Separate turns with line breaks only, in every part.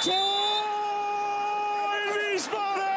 Tor Wiesbaden!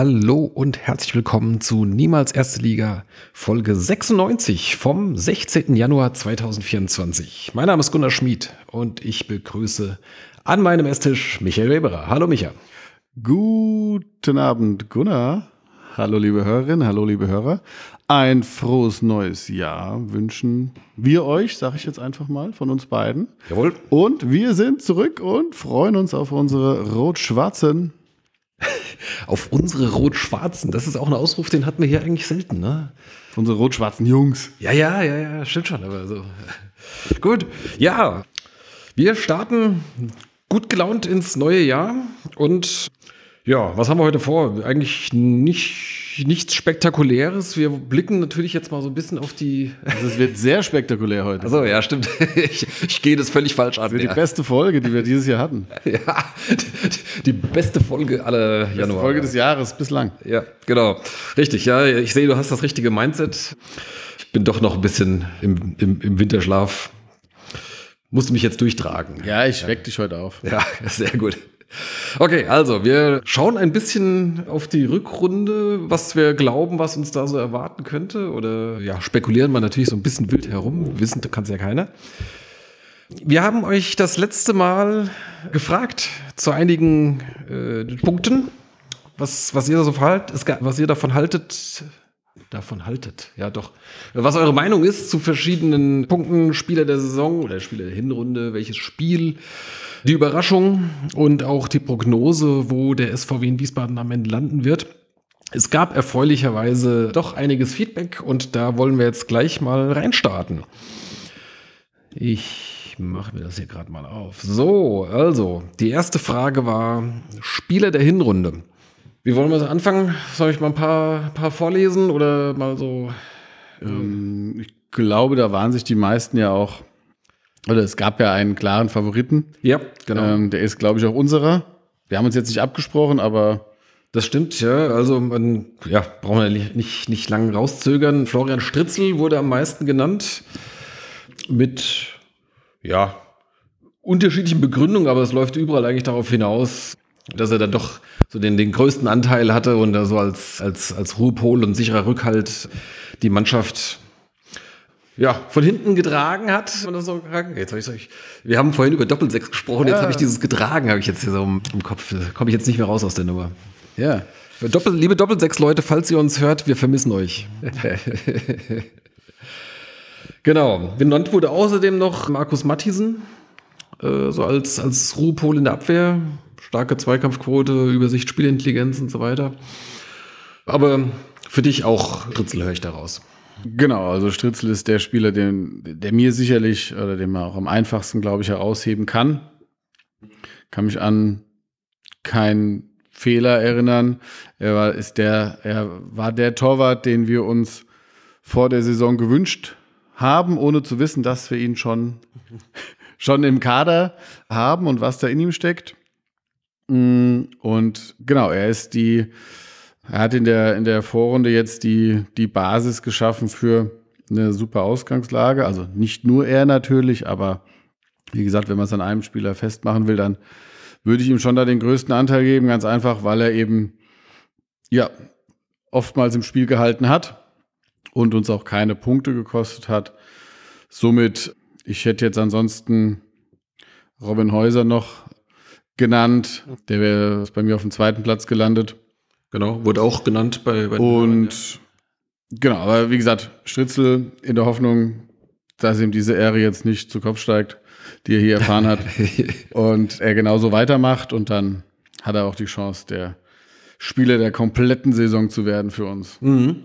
Hallo und herzlich willkommen zu Niemals Erste Liga, Folge 96 vom 16. Januar 2024. Mein Name ist Gunnar Schmid und ich begrüße an meinem Esstisch Michael Weberer. Hallo Micha.
Guten Abend, Gunnar. Hallo, liebe Hörerinnen, hallo, liebe Hörer. Ein frohes neues Jahr wünschen wir euch, sage ich jetzt einfach mal, von uns beiden.
Jawohl.
Und wir sind zurück und freuen uns auf unsere rot-schwarzen.
Auf unsere Rot-Schwarzen. Das ist auch ein Ausruf, den hatten wir hier eigentlich selten, ne?
Unsere rot-schwarzen Jungs.
Ja, ja, ja, ja, stimmt schon, aber so. Gut, ja. Wir starten gut gelaunt ins neue Jahr und ja, was haben wir heute vor? Eigentlich nicht, nichts Spektakuläres. Wir blicken natürlich jetzt mal so ein bisschen auf die.
Also es wird sehr spektakulär heute.
Also ja, stimmt. Ich, ich gehe das völlig falsch an.
das wird
ja.
die beste Folge, die wir dieses Jahr hatten.
ja, die beste Folge aller
Beste
Januar.
Folge des Jahres bislang.
Ja, genau. Richtig, ja. Ich sehe, du hast das richtige Mindset. Ich bin doch noch ein bisschen im, im, im Winterschlaf. Musste mich jetzt durchtragen.
Ja, ich weck dich heute auf.
Ja, sehr gut. Okay, also wir schauen ein bisschen auf die Rückrunde, was wir glauben, was uns da so erwarten könnte. Oder ja, spekulieren wir natürlich so ein bisschen wild herum. Wissen kann es ja keiner. Wir haben euch das letzte Mal gefragt zu einigen äh, Punkten, was, was ihr so ga- was ihr davon haltet. Davon haltet, ja doch. Was eure Meinung ist zu verschiedenen Punkten, Spieler der Saison oder Spieler der Hinrunde, welches Spiel, die Überraschung und auch die Prognose, wo der SVW in Wiesbaden am Ende landen wird. Es gab erfreulicherweise doch einiges Feedback und da wollen wir jetzt gleich mal reinstarten. Ich mache mir das hier gerade mal auf. So, also, die erste Frage war Spieler der Hinrunde. Wie wollen wir so anfangen? Soll ich mal ein paar, paar vorlesen oder mal so?
Ähm, ich glaube, da waren sich die meisten ja auch, oder es gab ja einen klaren Favoriten.
Ja, genau.
Ähm, der ist, glaube ich, auch unserer. Wir haben uns jetzt nicht abgesprochen, aber
Das stimmt, ja. Also man, ja, brauchen wir nicht, nicht, nicht lang rauszögern. Florian Stritzel wurde am meisten genannt mit, ja, unterschiedlichen Begründungen, aber es läuft überall eigentlich darauf hinaus, dass er dann doch so den, den größten Anteil hatte und da so als, als, als Ruhepol und sicherer Rückhalt die Mannschaft ja, von hinten getragen hat. Man das so? Jetzt hab ich, ich, wir haben vorhin über Doppelsechs gesprochen, jetzt habe ich dieses getragen, habe ich jetzt hier so im, im Kopf. Da komme ich jetzt nicht mehr raus aus der Nummer.
ja.
Doppel, liebe Doppelsechs-Leute, falls ihr uns hört, wir vermissen euch. genau. Benannt wurde außerdem noch Markus Mattisen, äh, so als, als Ruhepol in der Abwehr. Starke Zweikampfquote, Übersicht, Spielintelligenz und so weiter. Aber für dich auch Ritzel höre ich daraus.
Genau, also Stritzel ist der Spieler, den, der mir sicherlich oder den man auch am einfachsten, glaube ich, herausheben kann. Kann mich an keinen Fehler erinnern. Er war, ist der, er war der Torwart, den wir uns vor der Saison gewünscht haben, ohne zu wissen, dass wir ihn schon, schon im Kader haben und was da in ihm steckt. Mm, Und genau, er ist die, er hat in der, in der Vorrunde jetzt die, die Basis geschaffen für eine super Ausgangslage. Also nicht nur er natürlich, aber wie gesagt, wenn man es an einem Spieler festmachen will, dann würde ich ihm schon da den größten Anteil geben, ganz einfach, weil er eben ja oftmals im Spiel gehalten hat und uns auch keine Punkte gekostet hat. Somit, ich hätte jetzt ansonsten Robin Häuser noch genannt, der wäre bei mir auf dem zweiten Platz gelandet.
Genau, wurde auch genannt bei, bei
Und genau, aber wie gesagt, Stritzel in der Hoffnung, dass ihm diese Ehre jetzt nicht zu Kopf steigt, die er hier erfahren hat. und er genauso weitermacht und dann hat er auch die Chance, der Spieler der kompletten Saison zu werden für uns.
Mhm.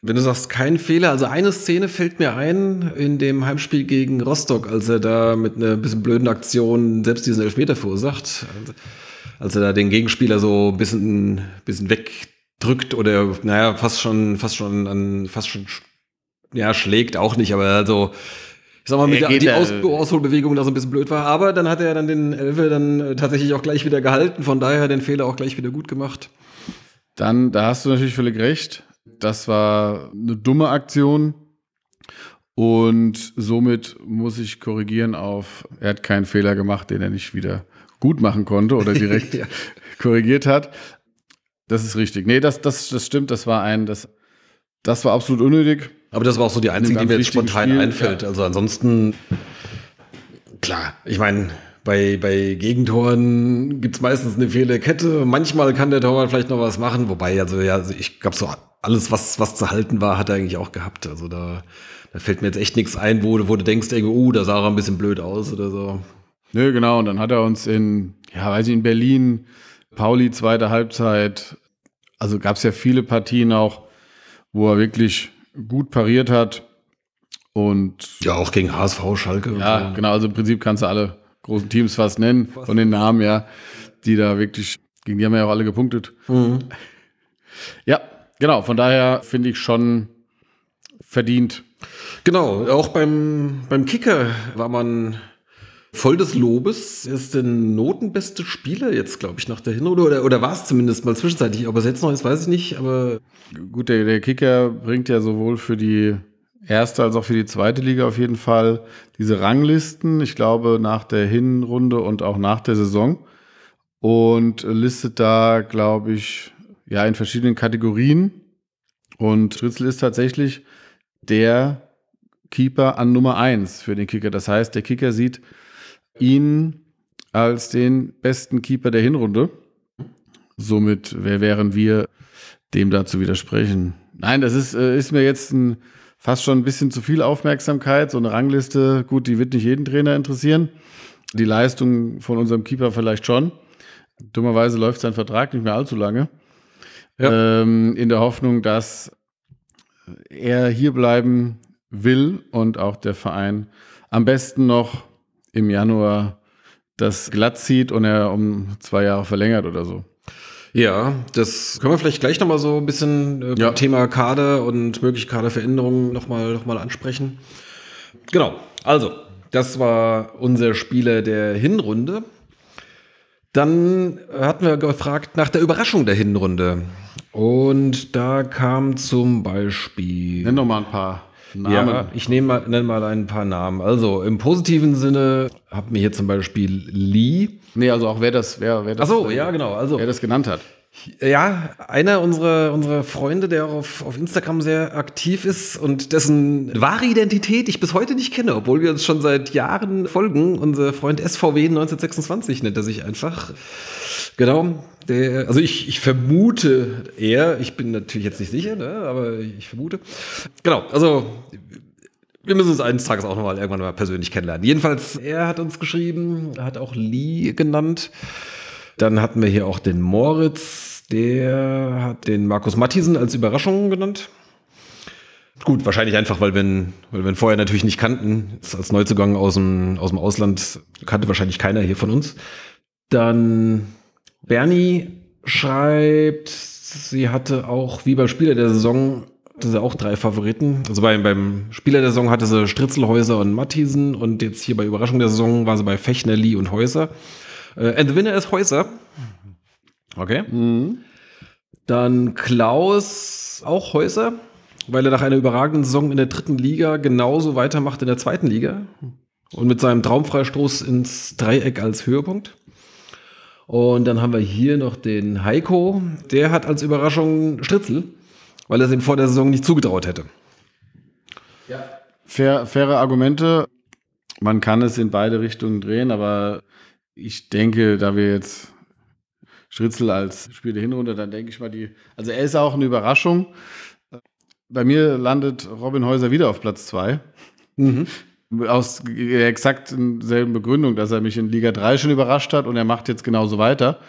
Wenn du sagst, kein Fehler, also eine Szene fällt mir ein in dem Heimspiel gegen Rostock, als er da mit einer bisschen blöden Aktion selbst diesen Elfmeter verursacht. Also, als er da den Gegenspieler so ein bisschen, bisschen wegdrückt oder, naja, fast schon, fast schon an, fast schon, ja, schlägt auch nicht, aber also, ich sag mal, mit
Er
der, die Aus Ausholbewegung da so ein bisschen blöd war. Aber dann hat er dann den Elfe dann äh, tatsächlich auch gleich wieder gehalten. Von daher den Fehler auch gleich wieder gut gemacht.
Dann, da hast du natürlich völlig recht. Das war eine dumme Aktion. Und somit muss ich korrigieren auf, er hat keinen Fehler gemacht, den er nicht wieder gut machen konnte oder direkt
Ja.
korrigiert hat. Das ist richtig. Nee, das, das, das stimmt. Das war ein, das, das war absolut unnötig.
Aber das war auch so die einzige, die mir jetzt spontan
Spiel,
einfällt. Also ansonsten, klar, ich meine, bei, bei Gegentoren gibt's meistens eine Fehlerkette. Manchmal kann der Torwart vielleicht noch was machen, wobei, also ja, also ich glaube, so alles, was, was zu halten war, hat er eigentlich auch gehabt. Also da, da fällt mir jetzt echt nichts ein, wo, du- wo du denkst, irgendwie, oh, da sah er ein bisschen blöd aus oder so.
Nö, genau. Und dann hat er uns in, ja, weiß ich, in Berlin, Pauli, zweite Halbzeit. Also gab es ja viele Partien auch, wo er wirklich gut pariert hat. Und
Ja, auch gegen HSV, Schalke.
ja, genau. Also im Prinzip kannst du alle großen Teams fast nennen, von den Namen, ja, die da wirklich, gegen die haben wir ja auch alle gepunktet.
Mhm.
Ja, genau. Von daher finde ich schon verdient.
Genau, auch beim, beim Kicker war man voll des Lobes. Er ist der notenbeste Spieler jetzt, glaube ich, nach der Hinrunde. Oder, oder war es zumindest mal zwischenzeitlich. Ob er es jetzt noch ist, weiß ich nicht. Aber
Gut, der, der Kicker bringt ja sowohl für die erste als auch für die zweite Liga auf jeden Fall diese Ranglisten. Ich glaube, nach der Hinrunde und auch nach der Saison. Und listet da, glaube ich, ja, in verschiedenen Kategorien. Und Stritzel ist tatsächlich der Keeper an Nummer eins für den Kicker. Das heißt, der Kicker sieht ihn als den besten Keeper der Hinrunde. Somit wer wären wir, dem da zu widersprechen? Nein, das ist, äh, ist mir jetzt ein, fast schon ein bisschen zu viel Aufmerksamkeit. So eine Rangliste, gut, die wird nicht jeden Trainer interessieren. Die Leistung von unserem Keeper vielleicht schon. Dummerweise läuft sein Vertrag nicht mehr allzu lange.
Ja.
Ähm, in der Hoffnung, dass er hier bleiben will und auch der Verein am besten noch im Januar das glatt zieht und er um zwei Jahre verlängert oder so.
ja, das können wir vielleicht gleich nochmal so ein bisschen äh,
Ja.
Thema Kader und mögliche Kaderveränderungen nochmal noch mal ansprechen. Genau, also, das war unser Spieler der Hinrunde. Dann hatten wir gefragt nach der Überraschung der Hinrunde. Und da kam zum Beispiel.
Nenn doch mal ein paar Namen.
Ja, ich nehme mal, nenne mal ein paar Namen. Also im positiven Sinne haben wir hier zum Beispiel Lee.
Nee, also auch wer das, wer, wer das,
Ach so, ja, genau. Also
wer das genannt hat.
ja, einer unserer, unserer Freunde, der auch auf, auf Instagram sehr aktiv ist und dessen wahre Identität ich bis heute nicht kenne, obwohl wir uns schon seit Jahren folgen. Unser Freund SVW 1926 nennt er sich einfach. Genau. Der, also ich, ich vermute er, ich bin natürlich jetzt nicht sicher, ne, aber ich vermute. Genau, also wir müssen uns eines Tages auch noch mal irgendwann mal persönlich kennenlernen. Jedenfalls, er hat uns geschrieben, hat auch Lee genannt. Dann hatten wir hier auch den Moritz, der hat den Markus Mattisen als Überraschung genannt. Gut, wahrscheinlich einfach, weil wir ihn, weil wir ihn vorher natürlich nicht kannten. Als Neuzugang aus dem, aus dem Ausland kannte wahrscheinlich keiner hier von uns. Dann Bernie schreibt, sie hatte auch, wie beim Spieler der Saison, hatte sie auch drei Favoriten. Also beim, beim Spieler der Saison hatte sie Stritzelhäuser und Mattisen und jetzt hier bei Überraschung der Saison war sie bei Fechner, Lee und Häuser. Äh, and the winner ist Häuser. Okay. Dann Klaus, auch Häuser, weil er nach einer überragenden Saison in der dritten Liga genauso weitermacht in der zweiten Liga und mit seinem Traumfreistoß ins Dreieck als Höhepunkt. Und dann haben wir hier noch den Heiko, der hat als Überraschung Stritzel, weil er es ihm vor der Saison nicht zugetraut hätte.
Fair, faire Argumente. Man kann es in beide Richtungen drehen, aber ich denke, da wir jetzt Stritzel als Spiel der Hinrunde, dann denke ich mal, die, also er ist auch eine Überraschung. Bei mir landet Robin Häuser wieder auf Platz zwei Aus der exakt selben Begründung, dass er mich in Liga 3 schon überrascht hat und er macht jetzt genauso weiter.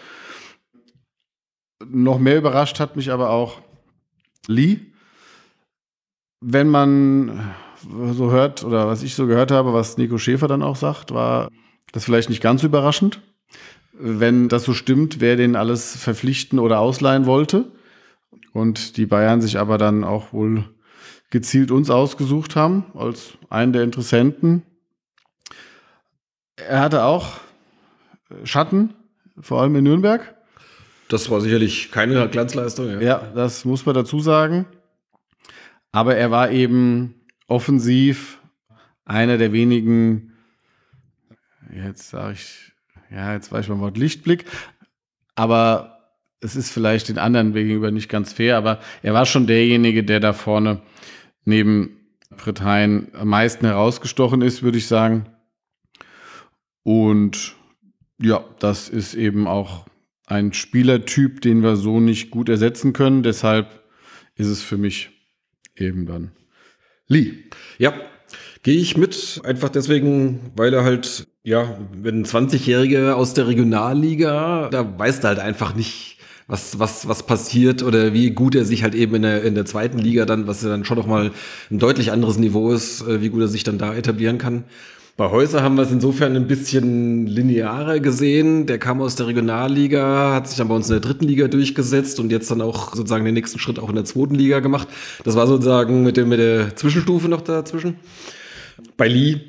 Noch mehr überrascht hat mich aber auch Lee. Wenn man so hört, oder was ich so gehört habe, was Nico Schäfer dann auch sagt, war das vielleicht nicht ganz überraschend. Wenn das so stimmt, wer den alles verpflichten oder ausleihen wollte. Und die Bayern sich aber dann auch wohl gezielt uns ausgesucht haben als einen der Interessenten. er hatte auch Schatten, vor allem in Nürnberg.
Das war sicherlich keine Glanzleistung. Ja.
Ja, das muss man dazu sagen. Aber er war eben offensiv einer der wenigen, jetzt sage ich, ja, jetzt weiß ich mein Wort Lichtblick, aber es ist vielleicht den anderen gegenüber nicht ganz fair, aber er war schon derjenige, der da vorne neben Britannien am meisten herausgestochen ist, würde ich sagen. Und ja, das ist eben auch ein Spielertyp, den wir so nicht gut ersetzen können. Deshalb ist es für mich eben dann Lee.
Ja, gehe ich mit. Einfach deswegen, weil er halt, ja, wenn ein 20-Jähriger aus der Regionalliga, da weißt du halt einfach nicht, was, was, was passiert oder wie gut er sich halt eben in der, in der zweiten Liga dann, was ja dann schon noch mal ein deutlich anderes Niveau ist, äh, wie gut er sich dann da etablieren kann. Bei Häuser haben wir es insofern ein bisschen linearer gesehen. Der kam aus der Regionalliga, hat sich dann bei uns in der dritten Liga durchgesetzt und jetzt dann auch sozusagen den nächsten Schritt auch in der zweiten Liga gemacht. Das war sozusagen mit, dem, mit der Zwischenstufe noch dazwischen. Bei Lee,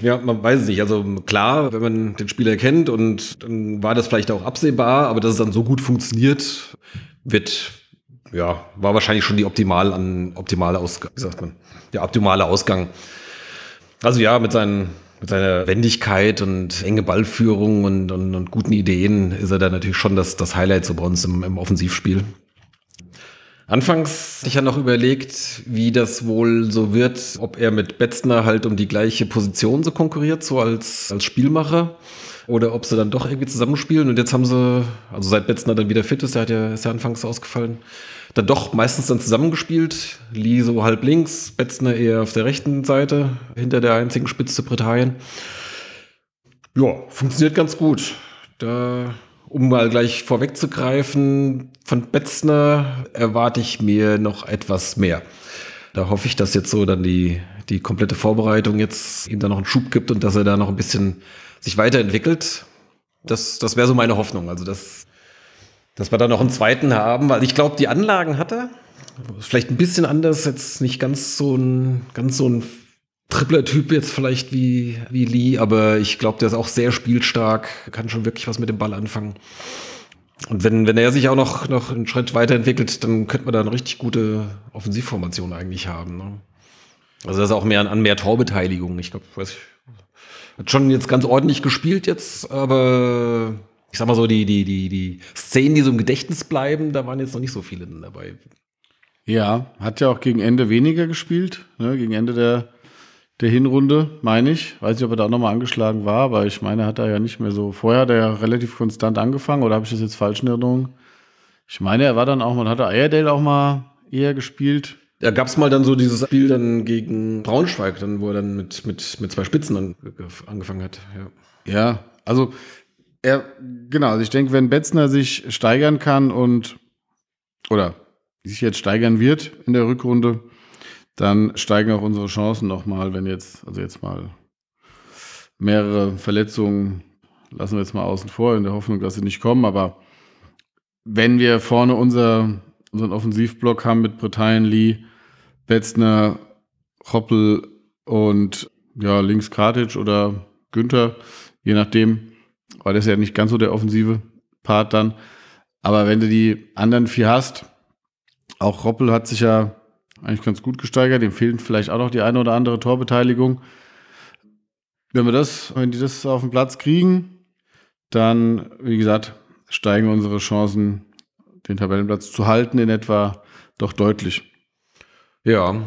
ja, man weiß es nicht. Also klar, wenn man den Spieler kennt und dann war das vielleicht auch absehbar, aber dass es dann so gut funktioniert, wird, ja, war wahrscheinlich schon die optimal an, optimale Ausgang, wie sagt man, der optimale Ausgang. Also ja, mit seinen mit seiner Wendigkeit und enge Ballführung und, und, und, guten Ideen ist er da natürlich schon das, das Highlight so bei uns im, im Offensivspiel. Anfangs hatte ich ja noch überlegt, wie das wohl so wird, ob er mit Betzner halt um die gleiche Position so konkurriert, so als, als Spielmacher, oder ob sie dann doch irgendwie zusammenspielen. Und jetzt haben sie, also seit Betzner dann wieder fit ist, der hat ja, ist ja anfangs ausgefallen, dann doch meistens dann zusammengespielt. Lee so halb links, Betzner eher auf der rechten Seite, hinter der einzigen Spitze Britannien. Ja, funktioniert ganz gut. Da, um mal gleich vorwegzugreifen, von Betzner erwarte ich mir noch etwas mehr. Da hoffe ich, dass jetzt so dann die, die komplette Vorbereitung jetzt ihm da noch einen Schub gibt und dass er da noch ein bisschen sich weiterentwickelt. Das, das wäre so meine Hoffnung. Also, das, dass wir da noch einen zweiten haben, weil ich glaube, die Anlagen hat er. Vielleicht ein bisschen anders, jetzt nicht ganz so ein, ganz so ein tripler Typ jetzt vielleicht wie, wie Lee, aber ich glaube, der ist auch sehr spielstark, kann schon wirklich was mit dem Ball anfangen. Und wenn, wenn er sich auch noch, noch einen Schritt weiterentwickelt, dann könnte man da eine richtig gute Offensivformation eigentlich haben. Ne? Also das ist auch mehr an, mehr Torbeteiligung. Ich glaube, weiß hat schon jetzt ganz ordentlich gespielt jetzt, aber ich sag mal so, die, die, die, die Szenen, die so im Gedächtnis bleiben, da waren jetzt noch nicht so viele dabei.
Ja, hat ja auch gegen Ende weniger gespielt, ne, gegen Ende der, der Hinrunde, meine ich. Weiß nicht, ob er da auch nochmal angeschlagen war, aber ich meine, hat er ja nicht mehr so. Vorher hat er ja relativ konstant angefangen, oder habe ich das jetzt falsch in Erinnerung? Ich meine, er war dann auch, man hatte Ayerdale auch mal eher gespielt.
Da gab es mal dann so dieses Spiel dann gegen Braunschweig, dann, wo er dann mit, mit, mit zwei Spitzen angefangen hat.
Ja, ja also er, genau, also ich denke, wenn Betzner sich steigern kann und oder sich jetzt steigern wird in der Rückrunde, dann steigen auch unsere Chancen nochmal, wenn jetzt, also jetzt mal mehrere Verletzungen lassen wir jetzt mal außen vor, in der Hoffnung, dass sie nicht kommen, aber wenn wir vorne unser, unseren Offensivblock haben mit Britannien, Lee, Betzner, Hoppel und ja, links Kartic oder Günther, je nachdem, weil das ist ja nicht ganz so der offensive Part dann. Aber wenn du die anderen vier hast, auch Roppel hat sich ja eigentlich ganz gut gesteigert, dem fehlt vielleicht auch noch die eine oder andere Torbeteiligung. Wenn wir das, wenn die das auf den Platz kriegen, dann, wie gesagt, steigen unsere Chancen, den Tabellenplatz zu halten, in etwa doch deutlich.
Ja,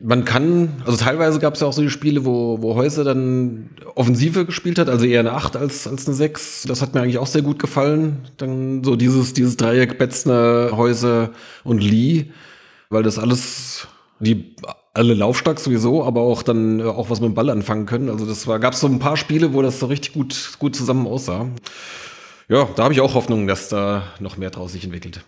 man kann, also teilweise gab es ja auch so die Spiele, wo, wo Häuser dann Offensive gespielt hat, also eher eine 8 als, als eine 6. Das hat mir eigentlich auch sehr gut gefallen. Dann so dieses, dieses Dreieck Betzner, Häuser und Lee, weil das alles, die alle laufstark sowieso, aber auch dann auch was mit dem Ball anfangen können. Also das war, gab es so ein paar Spiele, wo das so richtig gut, gut zusammen aussah. Ja, da habe ich auch Hoffnung, dass da noch mehr draus sich entwickelt.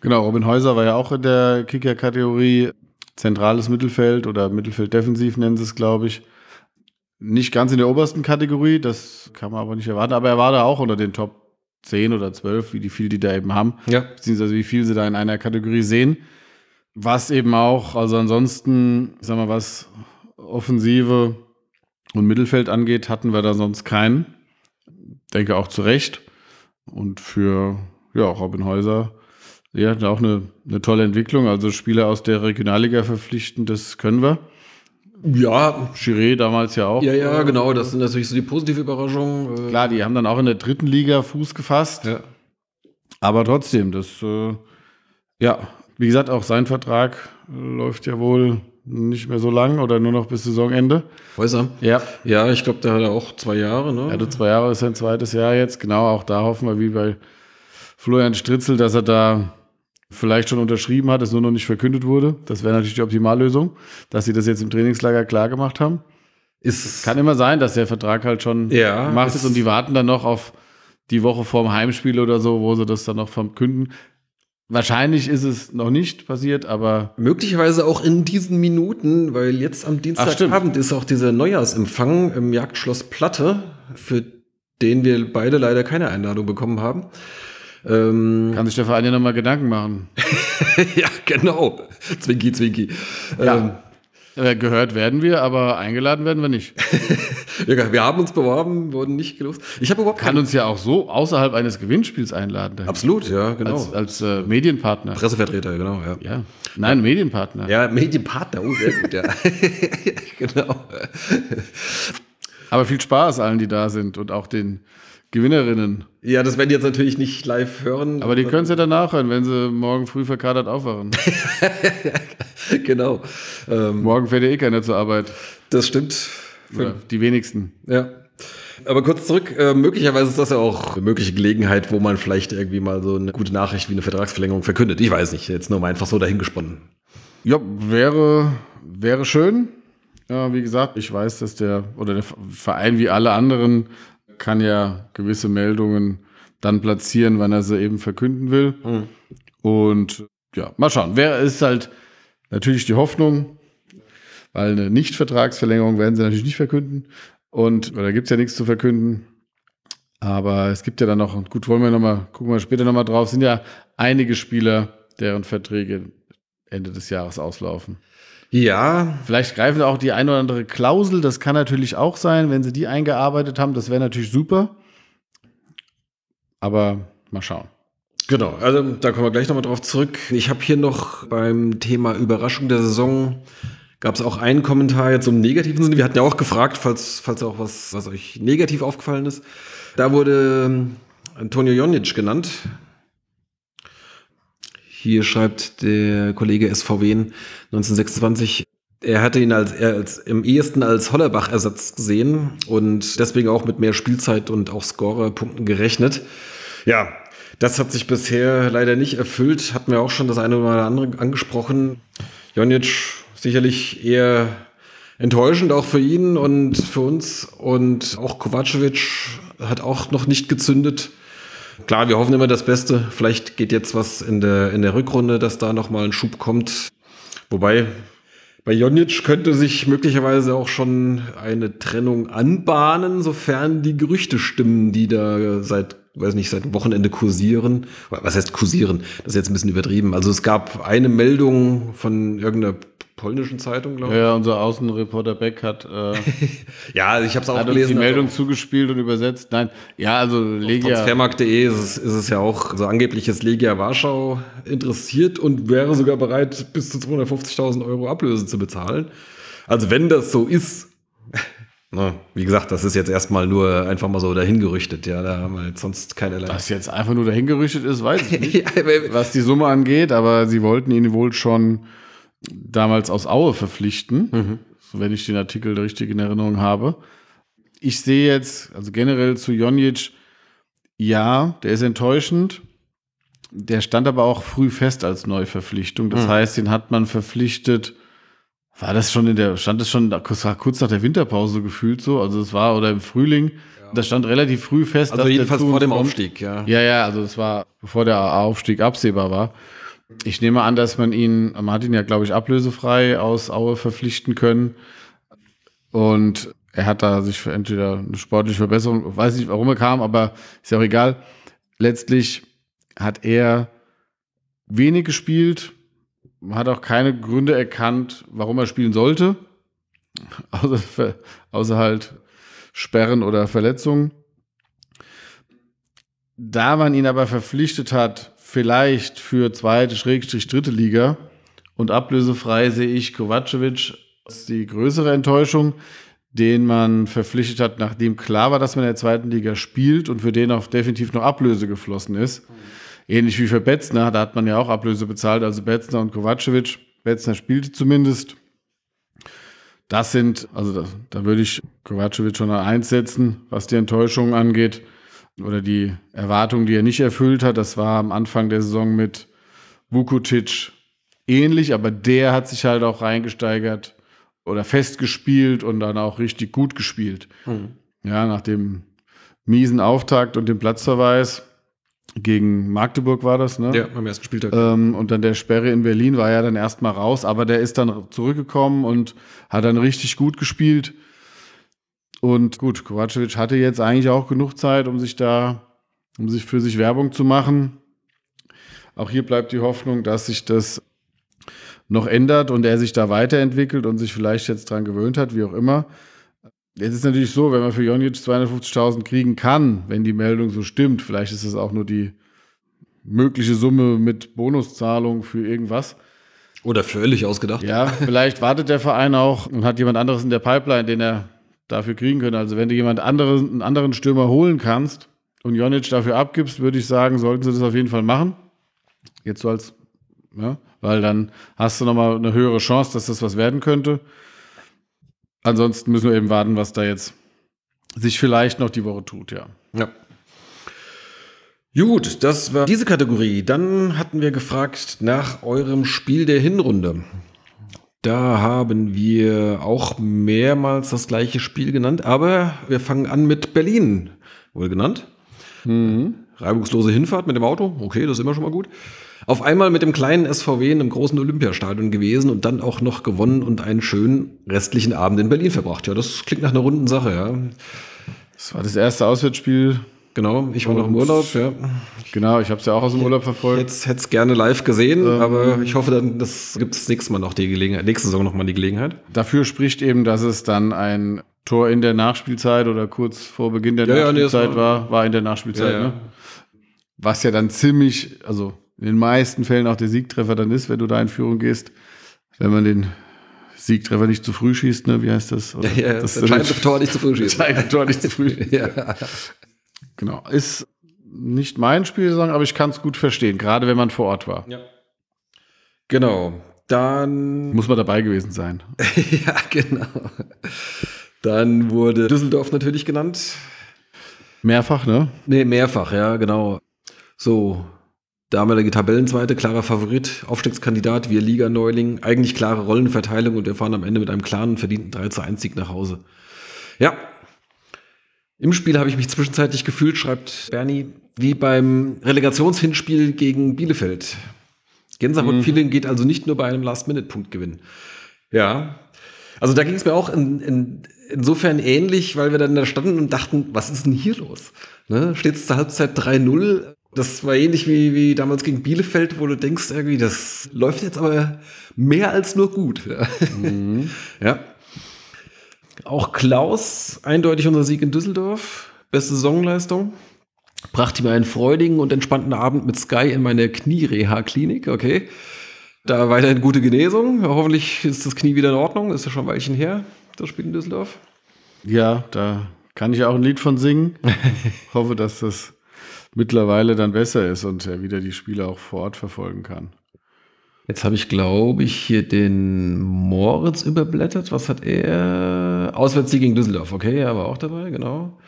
Genau, Robin Häuser war ja auch in der Kicker-Kategorie zentrales Mittelfeld oder Mittelfeld defensiv nennen sie es, glaube ich. Nicht ganz in der obersten Kategorie, das kann man aber nicht erwarten, aber er war da auch unter den Top 10 oder 12, wie die viel die da eben haben,
ja.
beziehungsweise wie viel sie da in einer Kategorie sehen. Was eben auch, also ansonsten, ich sag mal, was Offensive und Mittelfeld angeht, hatten wir da sonst keinen. Denke auch zu Recht. Und für ja, Robin Häuser, ja, auch eine, eine tolle Entwicklung. Also Spieler aus der Regionalliga verpflichten, das können wir.
Ja,
Chiré damals ja auch.
ja, ja, genau. Das sind natürlich so die positive Überraschungen. Äh,
Klar, die haben dann auch in der dritten Liga Fuß gefasst.
Ja.
Aber trotzdem, das, äh, ja, wie gesagt, auch sein Vertrag äh, läuft ja wohl nicht mehr so lang oder nur noch bis Saisonende.
Häuser.
Ja.
Ja, ich glaube, der hat auch zwei Jahre, ne?
Er hatte zwei Jahre, ist sein zweites Jahr jetzt. Genau, auch da hoffen wir, wie bei Florian Stritzel, dass er da vielleicht schon unterschrieben hat, es nur noch nicht verkündet wurde. Das wäre natürlich die Optimallösung, dass sie das jetzt im Trainingslager klar gemacht haben.
ist
Kann immer sein, dass der Vertrag halt schon
Ja,
gemacht ist und die warten dann noch auf die Woche vorm Heimspiel oder so, wo sie das dann noch verkünden. Wahrscheinlich ist es noch nicht passiert, aber
möglicherweise auch in diesen Minuten, weil jetzt am. Dienstagabend ist auch dieser Neujahrsempfang im Jagdschloss Platte, für den wir beide leider keine Einladung bekommen haben. Ähm,
kann sich der Verein ja nochmal Gedanken machen.
ja, genau. Zwinki, Zwinki.
Ja. Äh, Gehört werden wir, aber eingeladen werden wir nicht.
Ähm, ja, wir haben uns beworben, wurden nicht gelost. Ich habe überhaupt
Kann uns ja auch so außerhalb eines Gewinnspiels einladen. dahin.
Absolut, ja, genau.
Als, als äh, Medienpartner.
Pressevertreter, genau, ja.
Ja. Nein, Medienpartner.
Ja, Medienpartner, oh, sehr gut, ja. genau.
Aber viel Spaß allen, die da sind und auch den Gewinnerinnen.
Ja, das werden die jetzt natürlich nicht live hören.
Aber die können es ja danach hören, wenn sie morgen früh verkadert aufwachen.
genau. Ähm,
morgen fährt ja eh keiner zur Arbeit.
das stimmt.
Oder die wenigsten.
Ja. Aber kurz zurück, äh, möglicherweise ist das ja auch eine mögliche Gelegenheit, wo man vielleicht irgendwie mal so eine gute Nachricht wie eine Vertragsverlängerung verkündet. Ich weiß nicht, jetzt nur mal einfach so dahingesponnen.
Ja, wäre, wäre schön. Ja, wie gesagt, ich weiß, dass der oder der Verein wie alle anderen kann ja gewisse Meldungen dann platzieren, wann er sie eben verkünden will. Und ja, mal schauen. Wer ist halt natürlich die Hoffnung, weil eine Nicht-Vertragsverlängerung werden sie natürlich nicht verkünden. Und oder gibt es ja nichts zu verkünden. Aber es gibt ja dann noch, gut, wollen wir nochmal, gucken wir später nochmal drauf, sind ja einige Spieler, deren Verträge Ende des Jahres auslaufen.
Ja,
Vielleicht greifen auch die ein oder andere Klausel, das kann natürlich auch sein, wenn sie die eingearbeitet haben, das wäre natürlich super. Aber mal schauen.
genau. Also da kommen wir gleich nochmal drauf zurück. Ich habe hier noch beim Thema Überraschung der Saison gab es auch einen Kommentar jetzt im negativen Sinne. Wir hatten ja auch gefragt, falls, falls auch was, was euch negativ aufgefallen ist. Da wurde ähm, Antonio Jonic genannt. Hier schreibt der Kollege SVW 1926, er hatte ihn als, er als im ehesten als Hollerbach-Ersatz gesehen und deswegen auch mit mehr Spielzeit und auch Scorerpunkten gerechnet. Ja, das hat sich bisher leider nicht erfüllt. Hatten wir auch schon das eine oder andere angesprochen. Jonic sicherlich eher enttäuschend auch für ihn und für uns. Und auch Kovacevic hat auch noch nicht gezündet. Klar, wir hoffen immer das Beste. Vielleicht geht jetzt was in der, in der Rückrunde, dass da nochmal ein Schub kommt. Wobei, bei Jonic könnte sich möglicherweise auch schon eine Trennung anbahnen, sofern die Gerüchte stimmen, die da seit, weiß nicht, seit Wochenende kursieren. Was heißt kursieren? Das ist jetzt ein bisschen übertrieben. Also es gab eine Meldung von irgendeiner polnischen Zeitung, glaube ich.
Ja, unser Außenreporter Beck hat, äh,
Ja, ich habe es auch
hat uns
gelesen.
die Meldung
also
zugespielt und übersetzt. Nein, ja, also Legia.
Transfermarkt.de ist, es- ist es ja auch, also angeblich ist Legia Warschau interessiert und wäre sogar bereit, bis zu 250.000 Euro Ablöse zu bezahlen. Also wenn das so ist, wie gesagt, das ist jetzt erstmal nur einfach mal so dahingerüchtet, ja, da haben wir jetzt sonst keinerlei.
Was jetzt einfach nur dahingerüchtet ist, weiß ich nicht. Was die Summe angeht, aber sie wollten ihn wohl schon damals aus Aue verpflichten, so wenn ich den Artikel richtig in Erinnerung habe. Ich sehe jetzt, also generell zu Jonic, ja, der ist enttäuschend. Der stand aber auch früh fest als Neuverpflichtung. Das heißt, den hat man verpflichtet. War das schon in der, stand das schon kurz, nach der Winterpause gefühlt so? Also es war, oder im Frühling, das stand relativ früh fest.
also jedenfalls vor dem. Aufstieg, ja.
Ja, ja, also es war, bevor der Aufstieg absehbar war. Ich nehme an, dass man ihn, man hat ihn ja, glaube ich, ablösefrei aus Aue verpflichten können. Und er hat da sich für entweder eine sportliche Verbesserung, weiß nicht, warum er kam, aber ist ja auch egal. Letztlich hat er wenig gespielt, hat auch keine Gründe erkannt, warum er spielen sollte. außer, außer halt Sperren oder Verletzungen. Da man ihn aber verpflichtet hat, vielleicht für zweite, Schrägstrich, dritte Liga und ablösefrei sehe ich Kovacevic als die größere Enttäuschung, den man verpflichtet hat, nachdem klar war, dass man in der zweiten Liga spielt und für den auch definitiv noch Ablöse geflossen ist. Mhm. Ähnlich wie für Betzner, da hat man ja auch Ablöse bezahlt, also Betzner und Kovacevic. Betzner spielte zumindest. Das sind, also da, da würde ich Kovacevic schon an eins setzen, was die Enttäuschung angeht oder die Erwartungen, die er nicht erfüllt hat. Das war am Anfang der Saison mit Vukutic ähnlich, aber der hat sich halt auch reingesteigert oder festgespielt und dann auch richtig gut gespielt. Mhm. Ja, nach dem miesen Auftakt und dem Platzverweis gegen Magdeburg war das, ne?
Ja, beim ersten Spieltag.
Ähm, und dann der Sperre in Berlin war ja dann erstmal raus, aber der ist dann zurückgekommen und hat dann richtig gut gespielt. Und gut, Kovacevic hatte jetzt eigentlich auch genug Zeit, um sich da, um sich für sich Werbung zu machen. Auch hier bleibt die Hoffnung, dass sich das noch ändert und er sich da weiterentwickelt und sich vielleicht jetzt dran gewöhnt hat, wie auch immer. Jetzt ist natürlich so, wenn man für Jonic 250.000 kriegen kann, wenn die Meldung so stimmt, vielleicht ist es auch nur die mögliche Summe mit Bonuszahlung für irgendwas.
Oder völlig ausgedacht.
Ja, vielleicht wartet der Verein auch und hat jemand anderes in der Pipeline, den er dafür kriegen könnte. Also wenn du jemand anderen, einen anderen Stürmer holen kannst und Jonic dafür abgibst, würde ich sagen, sollten sie das auf jeden Fall machen. Jetzt so als, ja, weil dann hast du nochmal eine höhere Chance, dass das was werden könnte. Ansonsten müssen wir eben warten, was da jetzt sich vielleicht noch die Woche tut, ja.
Ja. Gut, das war diese Kategorie. Dann hatten wir gefragt nach eurem Spiel der Hinrunde. Da haben wir auch mehrmals das gleiche Spiel genannt, aber wir fangen an mit Berlin. Wohl genannt. Mhm. Reibungslose Hinfahrt mit dem Auto. Okay, das ist immer schon mal gut. Auf einmal mit dem kleinen SVW in einem großen Olympiastadion gewesen und dann auch noch gewonnen und einen schönen restlichen Abend in Berlin verbracht. Ja, das klingt nach einer runden Sache, ja.
Das war das erste Auswärtsspiel.
Genau, ich war noch im Urlaub, ja.
Genau, ich habe es ja auch aus dem Urlaub verfolgt.
Jetzt hätte es gerne live gesehen, ähm, aber ich hoffe, dann das gibt es nächstes Mal noch die Gelegenheit, nächste Saison noch mal die Gelegenheit.
Dafür spricht eben, dass es dann ein Tor in der Nachspielzeit oder kurz vor Beginn der ja, Nachspielzeit ja, nee, war, war, war in der Nachspielzeit, ja, ne? Was ja dann ziemlich, also in den meisten Fällen auch der Siegtreffer dann ist, wenn du da in Führung gehst. Wenn man den Siegtreffer nicht zu früh schießt, ne? Wie heißt das?
Oder ja, ja, das entscheidende Tor nicht zu früh schießt.
Entscheidende Tor nicht zu früh schießt. ja. Genau. Ist nicht mein Spiel, aber ich kann es gut verstehen, gerade wenn man vor Ort war.
Ja. Genau. Dann.
Muss man dabei gewesen sein.
ja, genau. Dann wurde Düsseldorf natürlich genannt.
Mehrfach, ne?
Nee, mehrfach, ja, genau. So, Damalige Tabellenzweite, klarer Favorit, Aufstiegskandidat, wir Liga-Neuling, eigentlich klare Rollenverteilung und wir fahren am Ende mit einem klaren, verdienten 3 zu 1 Sieg nach Hause. Ja. Im Spiel habe ich mich zwischenzeitlich gefühlt, schreibt Bernie, wie beim Relegationshinspiel gegen Bielefeld. Gänsehaut-Feeling mhm. geht also nicht nur bei einem Last-Minute-Punktgewinn. Ja. Also da ging es mir auch in, in, insofern ähnlich, weil wir dann da standen und dachten, was ist denn hier los? Ne? Steht es zur Halbzeit 3-0? Das war ähnlich wie, wie damals gegen Bielefeld, wo du denkst, irgendwie, das läuft jetzt aber mehr als nur gut. Mhm. ja. Auch Klaus, eindeutig unser Sieg in Düsseldorf. Beste Saisonleistung. Brachte mir einen freudigen und entspannten Abend mit Sky in meine Kniereha-Klinik. Okay. Da weiterhin gute Genesung. Hoffentlich ist das Knie wieder in Ordnung. Ist ja schon ein Weilchen her, das Spiel in Düsseldorf.
Ja, da kann ich auch ein Lied von singen. Hoffe, dass das mittlerweile dann besser ist und er wieder die Spiele auch vor Ort verfolgen kann.
Jetzt habe ich, glaube ich, hier den Moritz überblättert. Was hat er? Auswärtssieg gegen Düsseldorf. Okay, er war auch dabei, genau.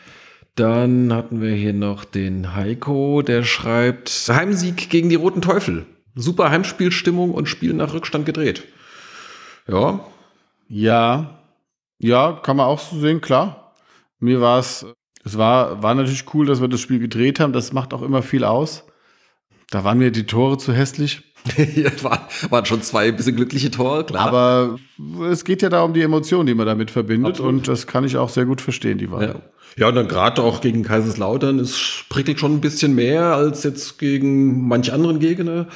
Dann hatten wir hier noch den Heiko, der schreibt Heimsieg gegen die Roten Teufel. Super Heimspielstimmung und Spiel nach Rückstand gedreht. Ja.
Ja. Ja, kann man auch so sehen, klar. Mir war es es war, war natürlich cool, dass wir das Spiel gedreht haben. Das macht auch immer viel aus. Da waren mir die Tore zu hässlich.
war, waren schon zwei bisschen glückliche Tore, klar.
Aber es geht ja da um die Emotionen, die man damit verbindet. Absolut. Und das kann ich auch sehr gut verstehen, die Wahl.
Ja. Ja, und dann gerade auch gegen Kaiserslautern ist prickelt schon ein bisschen mehr als jetzt gegen manch anderen Gegner.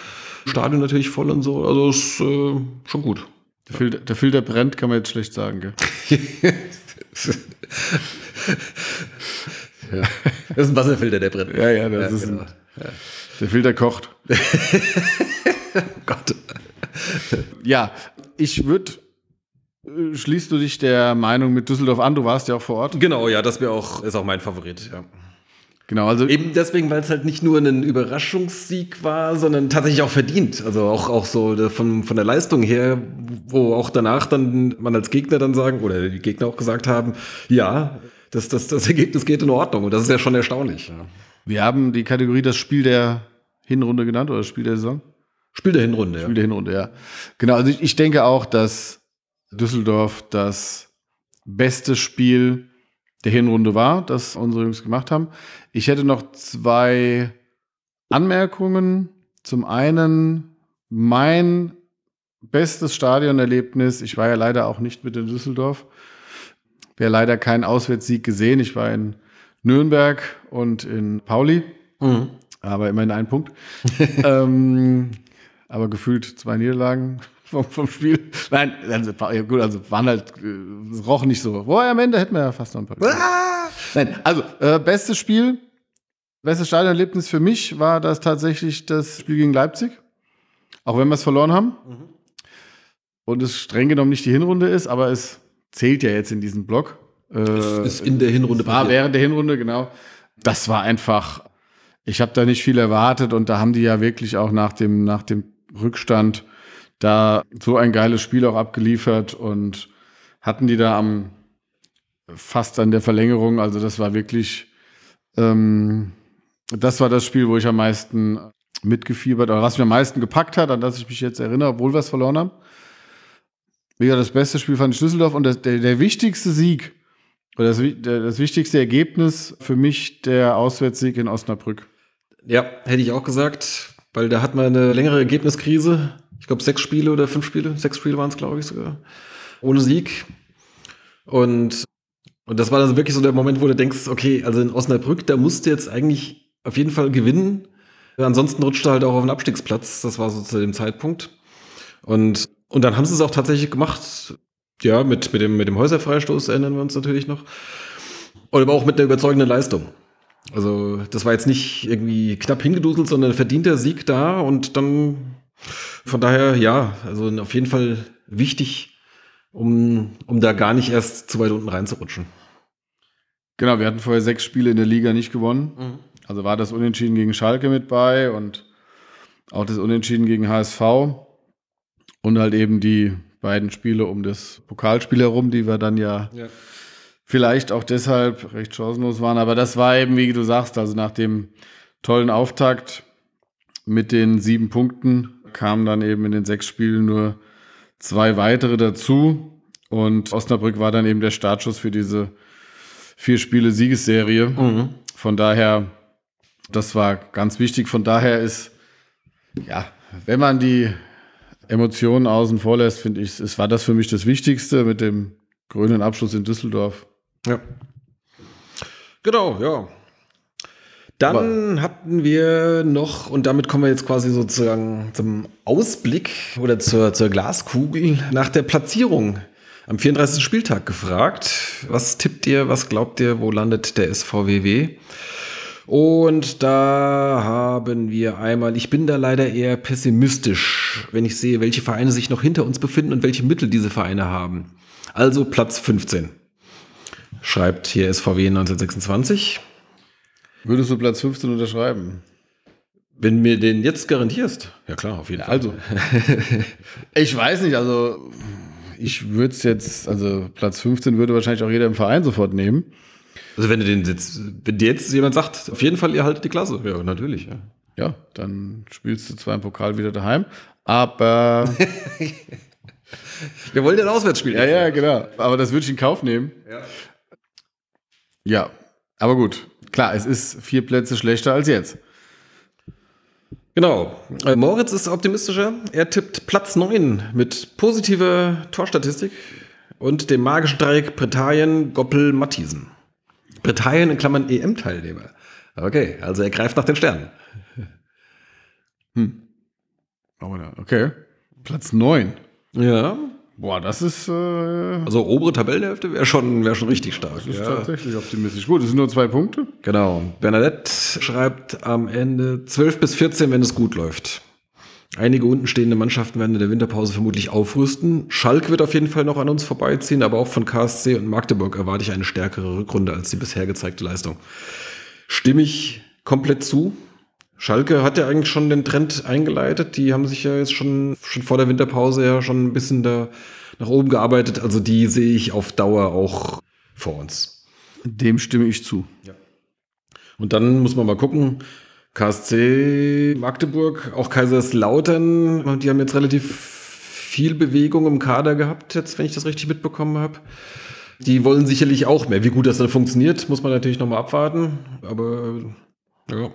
Stadion natürlich voll und so. Also ist äh, schon gut.
Der Filter, der Filter brennt, kann man jetzt schlecht sagen, gell?
Das ist ein Wasserfilter, der brennt.
Ja, ja, das ist
genau.
ein, der Filter kocht.
Gott.
Ja, ich würde, äh, schließt du dich der Meinung mit Düsseldorf an, du warst ja auch vor Ort.
Genau, ja, das wäre auch, ist auch mein Favorit, ja.
Genau, also
Eben deswegen, weil es halt nicht nur ein Überraschungssieg war, sondern tatsächlich auch verdient. Also auch, auch so der- von, von der Leistung her, wo auch danach dann man als Gegner dann sagen, oder die Gegner auch gesagt haben, ja, das, das, das Ergebnis geht in Ordnung. Und das ist ja schon erstaunlich. Ja.
wir haben die Kategorie das Spiel der Hinrunde genannt oder das Spiel der Saison?
Spiel der Hinrunde, ja.
Spiel der Hinrunde, ja. Genau, also ich, ich denke auch, dass Düsseldorf das beste Spiel der Hinrunde war, das unsere Jungs gemacht haben. Ich hätte noch zwei Anmerkungen. Zum einen mein bestes Stadionerlebnis. Ich war ja leider auch nicht mit in Düsseldorf. Wir leider keinen Auswärtssieg gesehen. Ich war in Nürnberg und in Pauli,
Mhm.
aber immerhin ein Punkt. ähm, aber gefühlt zwei Niederlagen vom, vom Spiel. Nein, also, gut, also waren halt, äh, es roch nicht so. Boah, am Ende hätten wir ja fast noch ein paar.
Ah!
Nein, also äh, bestes Spiel, bestes Stadionerlebnis für mich war das tatsächlich das Spiel gegen Leipzig. Auch wenn wir es verloren haben. Und es streng genommen nicht die Hinrunde ist, aber es zählt ja jetzt in diesem Block. Äh,
Ist in der Hinrunde
war
passiert.
während der Hinrunde, genau. Das war einfach, ich habe da nicht viel erwartet und da haben die ja wirklich auch nach dem, nach dem Rückstand da so ein geiles Spiel auch abgeliefert und hatten die da am fast an der Verlängerung, also das war wirklich, ähm, das war das Spiel, wo ich am meisten mitgefiebert, oder was mich am meisten gepackt hat, an das ich mich jetzt erinnere, obwohl wir es verloren haben. Gesagt, das beste Spiel fand ich Düsseldorf und das, der, der wichtigste Sieg oder das, das wichtigste Ergebnis für mich der Auswärtssieg in Osnabrück.
Ja, hätte ich auch gesagt, weil da hat man eine längere Ergebniskrise. Ich glaube, sechs Spiele oder fünf Spiele, sechs Spiele waren es, glaube ich, sogar. Ohne Sieg. Und, und das war dann wirklich so der Moment, wo du denkst, okay, also in Osnabrück, da musst du jetzt eigentlich auf jeden Fall gewinnen. Ansonsten rutscht du halt auch auf den Abstiegsplatz. Das war so zu dem Zeitpunkt. Und, und dann haben sie es auch tatsächlich gemacht. Ja, mit, mit, dem, mit dem Häuserfreistoß erinnern wir uns natürlich noch. Und aber auch mit einer überzeugenden Leistung. Also, das war jetzt nicht irgendwie knapp hingeduselt, sondern ein verdienter Sieg da und dann von daher, ja, also auf jeden Fall wichtig, um, um da gar nicht erst zu weit unten reinzurutschen.
Genau, wir hatten vorher sechs Spiele in der Liga nicht gewonnen. Also war das Unentschieden gegen Schalke mit bei und auch das Unentschieden gegen HSV und halt eben die beiden Spiele um das Pokalspiel herum, die wir dann ja
Ja.
vielleicht auch deshalb recht chancenlos waren. Aber das war eben, wie du sagst, also nach dem tollen Auftakt mit den sieben Punkten kamen dann eben in den sechs Spielen nur zwei weitere dazu. Und Osnabrück war dann eben der Startschuss für diese vier Spiele Siegesserie.
Mhm.
Von daher, das war ganz wichtig. Von daher ist, ja, wenn man die Emotionen außen vor lässt, finde ich, es war das für mich das Wichtigste mit dem grünen Abschluss in Düsseldorf.
Ja. Genau, ja. Dann hatten wir noch, und damit kommen wir jetzt quasi sozusagen zum Ausblick oder zur, zur Glaskugel nach der Platzierung am 34. Spieltag gefragt. Was tippt ihr, was glaubt ihr, wo landet der SVWW? Und da haben wir einmal, ich bin da leider eher pessimistisch, wenn ich sehe, welche Vereine sich noch hinter uns befinden und welche Mittel diese Vereine haben. Also Platz 15 schreibt hier SVW 1926.
Würdest du Platz 15 unterschreiben?
Wenn mir den jetzt garantierst, ja klar, auf jeden Fall.
Also, ich weiß nicht, also ich würde es jetzt, also Platz 15 würde wahrscheinlich auch jeder im Verein sofort nehmen.
Also wenn du den jetzt, wenn dir jetzt jemand sagt, auf jeden Fall, ihr haltet die Klasse, ja, natürlich. Ja.
Ja, dann spielst du zwar im Pokal wieder daheim, aber
Wir wollen den Auswärtsspiel.
ja, ja, genau. Aber das würde ich in Kauf nehmen.
Ja.
Ja, aber gut. Klar, es ist vier Plätze schlechter als jetzt.
Genau. Äh, Moritz ist optimistischer. Er tippt Platz 9 mit positiver Torstatistik und dem magischen Dreieck Britannien, Goppel, Matthiesen. Britannien in Klammern EM-Teilnehmer. Okay, also er greift nach den Sternen.
Da- Okay. Platz 9.
Ja.
Boah, das ist, äh,
Also obere Tabellenhälfte wäre schon, wär schon richtig stark.
das ist
ja.
tatsächlich optimistisch. Gut, es sind nur zwei Punkte.
Genau. Bernadette schreibt am Ende 12 bis 14, wenn es gut läuft. Einige untenstehende Mannschaften werden in der Winterpause vermutlich aufrüsten. Schalke wird auf jeden Fall noch an uns vorbeiziehen, aber auch von KSC und Magdeburg erwarte ich eine stärkere Rückrunde als die bisher gezeigte Leistung. Stimme ich komplett zu. Schalke hat ja eigentlich schon den Trend eingeleitet. Die haben sich ja jetzt schon, schon vor der Winterpause ja schon ein bisschen da nach oben gearbeitet. Also die sehe ich auf Dauer auch vor uns.
Dem stimme ich zu.
Und dann muss man mal gucken. KSC Magdeburg, auch Kaiserslautern, die haben jetzt relativ viel Bewegung im Kader gehabt, jetzt, wenn ich das richtig mitbekommen habe. Die wollen sicherlich auch mehr. Wie gut das dann funktioniert, muss man natürlich nochmal abwarten. Aber ja.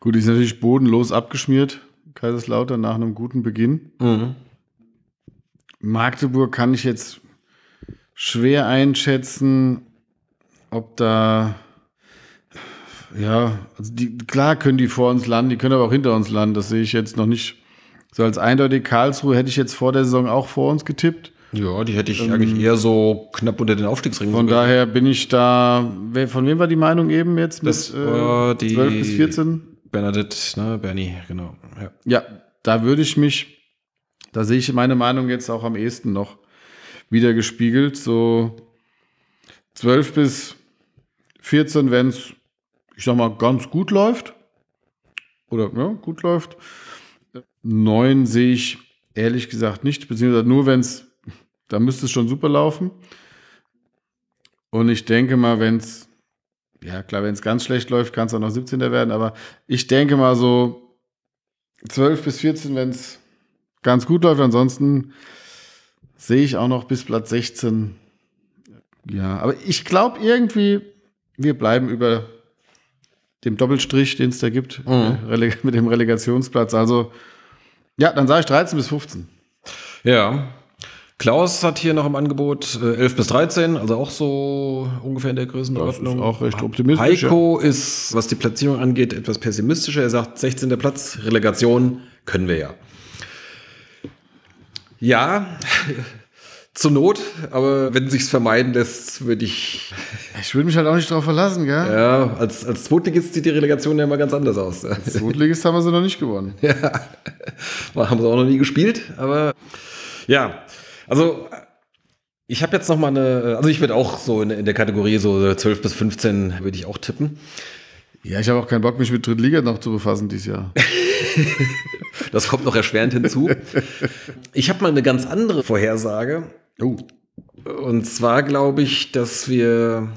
Gut, die ist natürlich bodenlos abgeschmiert. Kaiserslautern nach einem guten Beginn.
Mhm.
Magdeburg kann ich jetzt schwer einschätzen, ob da, ja, also die, klar können die vor uns landen, die können aber auch hinter uns landen. Das sehe ich jetzt noch nicht so als eindeutig. Karlsruhe hätte ich jetzt vor der Saison auch vor uns getippt.
Ja, die hätte ich eigentlich eher so knapp unter den Aufstiegsringen.
Von
sogar.
daher bin ich da, wer, von wem war die Meinung eben jetzt?
Das war die
12 bis 14?
Bernadette, ne, Bernie, genau. Ja.
Ja, da würde ich mich, da sehe ich meine Meinung jetzt auch am ehesten noch wieder gespiegelt. So 12 bis 14, wenn es, ich sag mal, ganz gut läuft. Oder ja, gut läuft. 9 sehe ich ehrlich gesagt nicht, beziehungsweise nur wenn es, da müsste es schon super laufen. Und ich denke mal, wenn es, ja klar, wenn es ganz schlecht läuft, kann es auch noch 17. werden, aber ich denke mal so 12 bis 14, wenn es ganz gut läuft. Ansonsten sehe ich auch noch bis Platz 16. Ja, aber ich glaube irgendwie, wir bleiben über dem Doppelstrich, den es da gibt,
Mhm.
äh, mit dem Relegationsplatz. Also, ja, dann sage ich 13 bis 15.
Ja. Klaus hat hier noch im Angebot äh, 11 bis 13, also auch so ungefähr in der Größenordnung.
Das ist auch recht optimistisch,
Heiko ist, was die Platzierung angeht, etwas pessimistischer. Er sagt 16. Platz, Relegation können wir ja. Ja, zur Not, aber wenn sich's vermeiden lässt, würde ich,
Ich würde mich halt auch nicht drauf verlassen, gell?
ja, als, als Zweitligist sieht die Relegation ja immer ganz anders aus.
Zweitligist haben wir sie noch nicht gewonnen.
haben sie auch noch nie gespielt, aber ja, also ich habe jetzt noch mal eine, also ich würde auch so in, in der Kategorie so 12 bis 15 würde ich auch tippen.
Ja, ich habe auch keinen Bock, mich mit Drittliga noch zu befassen dieses Jahr.
Das kommt noch erschwerend hinzu. Ich habe mal eine ganz andere Vorhersage.
Oh.
Und zwar glaube ich, dass wir,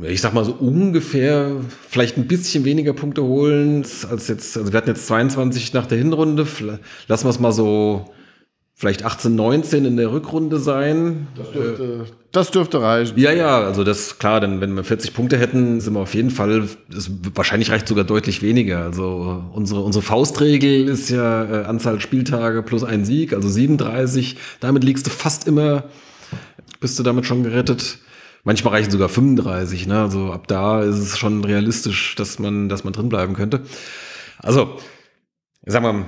ich sag mal so ungefähr, vielleicht ein bisschen weniger Punkte holen als jetzt. Also wir hatten jetzt 22 nach der Hinrunde. Lassen wir es mal so vielleicht 18, 19 in der Rückrunde sein.
Das dürfte, das dürfte reichen.
Ja, ja, also das klar, denn wenn wir 40 Punkte hätten, sind wir auf jeden Fall, das, wahrscheinlich reicht sogar deutlich weniger. Also unsere, unsere Faustregel ist ja äh, Anzahl Spieltage plus ein Sieg, also 37. Damit liegst du fast immer, bist du damit schon gerettet. Manchmal reichen sogar 35, ne? Also ab da ist es schon realistisch, dass man, dass man drin bleiben könnte. Also, sagen wir mal,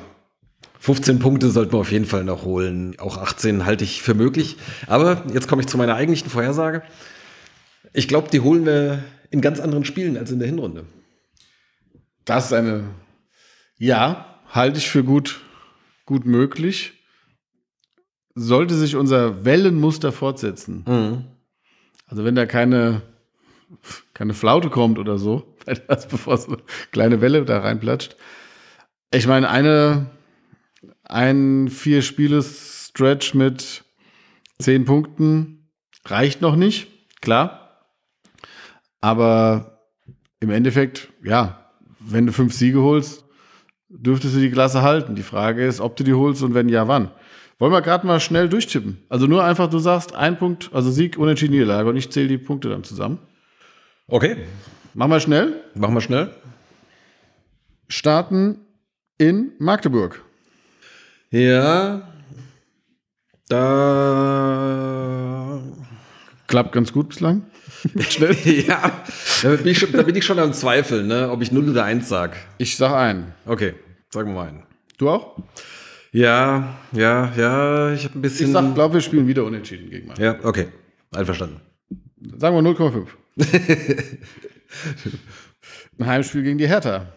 15 Punkte sollten wir auf jeden Fall noch holen. Auch 18 halte ich für möglich. Aber jetzt komme ich zu meiner eigentlichen Vorhersage. Ich glaube, die holen wir in ganz anderen Spielen als in der Hinrunde.
Das ist eine, ja, halte ich für gut, gut möglich. Sollte sich unser Wellenmuster fortsetzen, also wenn da keine, keine Flaute kommt oder so, bevor so eine kleine Welle da reinplatscht. Ich meine, eine, ein vier Spieles Stretch mit zehn Punkten reicht noch nicht, klar. Aber im Endeffekt, ja, wenn du fünf Siege holst, dürftest du die Klasse halten. Die Frage ist, ob du die holst und wenn ja, wann. Wollen wir gerade mal schnell durchtippen? Also nur einfach, du sagst ein Punkt, also Sieg, Unentschieden, Niederlage und ich zähle die Punkte dann zusammen.
Okay,
Machen wir schnell.
machen wir schnell.
Starten in Magdeburg.
Ja, da.
Klappt ganz gut bislang. schnell.
ja, da bin, ich schon, da bin ich schon am Zweifeln, ne, ob ich 0 oder 1 sag.
Ich sag ein.
Okay, sagen wir mal einen.
Du auch?
Ja, ja, ja, ich habe ein bisschen.
Ich sag, glaube, wir spielen wieder unentschieden gegen Mainz.
ja, okay. Einverstanden.
Sagen wir 0,5. Ein Heimspiel gegen die Hertha.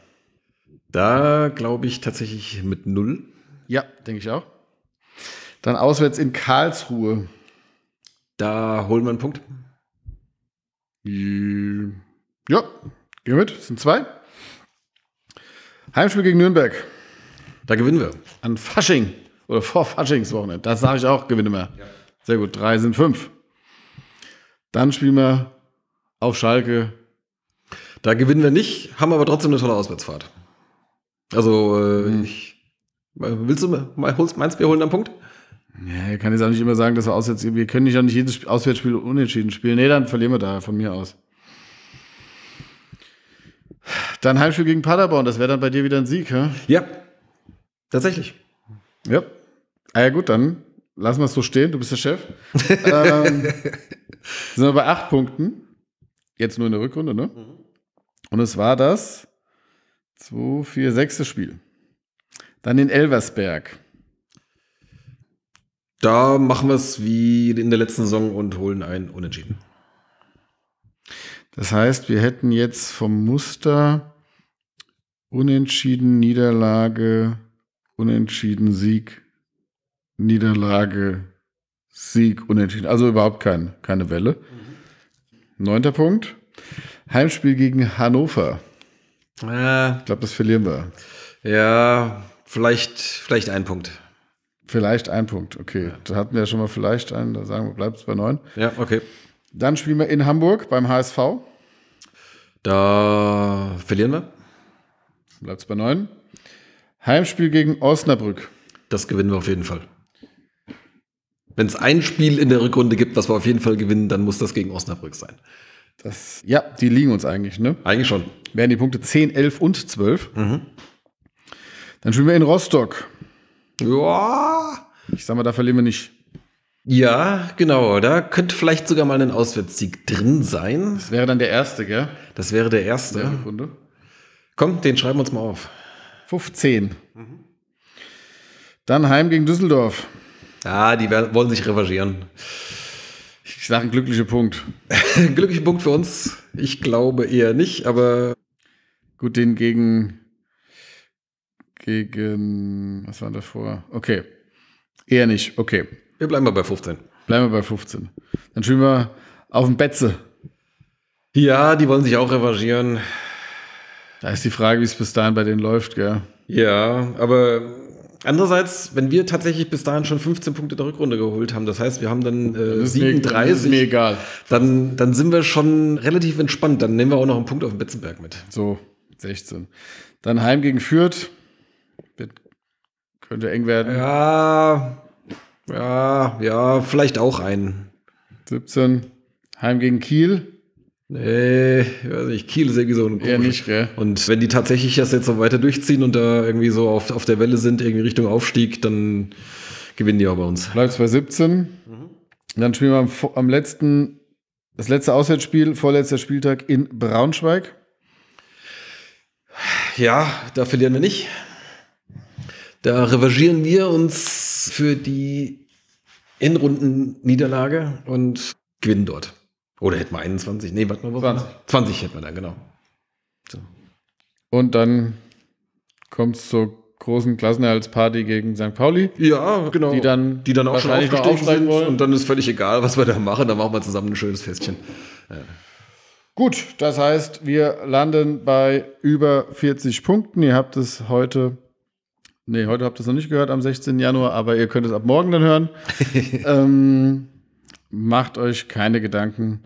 Da glaube ich tatsächlich mit null.
Ja, denke ich auch. Dann auswärts in Karlsruhe.
Da holen wir einen Punkt.
Ja, gehen wir mit. Das sind zwei. Heimspiel gegen Nürnberg.
Da gewinnen wir.
An Fasching. Oder vor Faschingswochenende. Das sage ich auch, gewinne wir. Sehr gut. Drei sind fünf. Dann spielen wir auf Schalke.
Da gewinnen wir nicht, haben aber trotzdem eine tolle Auswärtsfahrt. Also, äh, ich. Willst du mal, holst, meinst du, wir holen einen Punkt?
Ja, ich kann jetzt auch nicht immer sagen, dass wir auswärts, wir können nicht auch nicht jedes Sp- Auswärtsspiel unentschieden spielen. Nee, dann verlieren wir da von mir aus. Dann Heimspiel gegen Paderborn, das wäre dann bei dir wieder ein Sieg, hä?
Ja. Tatsächlich.
Ja. Ah ja, gut, dann lassen wir es so stehen, du bist der Chef. ähm, sind wir bei acht Punkten. Jetzt nur in der Rückrunde, ne? Und es war das 2, 4, 6. Spiel. Dann in Elversberg.
Da machen wir es wie in der letzten Saison und holen ein Unentschieden.
Das heißt, wir hätten jetzt vom Muster Unentschieden, Niederlage, Unentschieden, Sieg, Niederlage, Sieg, Unentschieden. Also überhaupt kein, keine Welle. Neunter Punkt. Heimspiel gegen Hannover.
Äh,
Ich glaube, das verlieren wir.
ja, vielleicht, vielleicht ein Punkt.
Vielleicht ein Punkt. Okay, da hatten wir ja schon mal vielleicht einen. Da sagen wir, bleibt es bei neun.
Ja, okay.
Dann spielen wir in Hamburg beim HSV.
Da verlieren wir.
Bleibt es bei neun. Heimspiel gegen Osnabrück.
Das gewinnen wir auf jeden Fall. Wenn es ein Spiel in der Rückrunde gibt, was wir auf jeden Fall gewinnen, dann muss das gegen Osnabrück sein.
Das, ja, die liegen uns eigentlich, ne?
Eigentlich schon.
wären die Punkte 10, 11 und 12. Dann spielen wir in Rostock.
Ja.
Ich sag mal, da verlieren wir nicht.
Ja, genau. Da könnte vielleicht sogar mal ein Auswärtssieg drin sein.
Das wäre dann der erste, gell?
Das wäre der erste.
Runde.
Komm, den schreiben wir uns mal auf.
15. Dann heim gegen Düsseldorf.
Ah, die werden, wollen sich revanchieren.
Ich sage einen glücklichen Punkt.
Glücklicher Punkt für uns. Ich glaube eher nicht, aber
Gut, den gegen. Gegen. Was war davor? Okay. Eher nicht. Okay.
wir bleiben mal bei 15.
Bleiben wir bei 15. Dann spielen wir auf dem Betze.
Ja, die wollen sich auch revanchieren.
Da ist die Frage, wie es bis dahin bei denen läuft, gell?
Ja, aber andererseits, wenn wir tatsächlich bis dahin schon 15 Punkte der Rückrunde geholt haben, das heißt, wir haben dann äh,
Das ist mir- das ist
37,
mir egal.
dann, dann sind wir schon relativ entspannt. Dann nehmen wir auch noch einen Punkt auf den Betzenberg mit.
So, 16. Dann heim gegen Fürth. Wird, könnte eng werden.
Ja, ja, ja, vielleicht auch einen.
17. Heim gegen Kiel.
Nee, ich weiß nicht, Kiel ist irgendwie so ein
Eher nicht, gell?
Und wenn die tatsächlich das jetzt so weiter durchziehen und da irgendwie so auf, auf der Welle sind, irgendwie Richtung Aufstieg, dann gewinnen die auch bei uns.
Bleibt bei 17. Dann spielen wir am, am letzten, das letzte Auswärtsspiel, vorletzter Spieltag in Braunschweig.
Ja, da verlieren wir nicht. Da revanchieren wir uns für die Hinrunden-Niederlage und gewinnen dort. Oder hätten wir 21? Nee, warte mal. wo-
20.
20 hätten wir dann, genau. So.
Und dann kommt es zur großen Klassenerhaltsparty gegen St. Pauli.
Ja, genau.
Die dann
die dann auch schon aufgestiegen sind.
wollen.
Und dann ist völlig egal, was wir da machen. Dann machen wir zusammen ein schönes Festchen.
Gut, das heißt, wir landen bei über 40 Punkten. Ihr habt es heute, nee, heute habt ihr es noch nicht gehört, am 16. Januar, aber ihr könnt es ab morgen dann hören. ähm, macht euch keine Gedanken.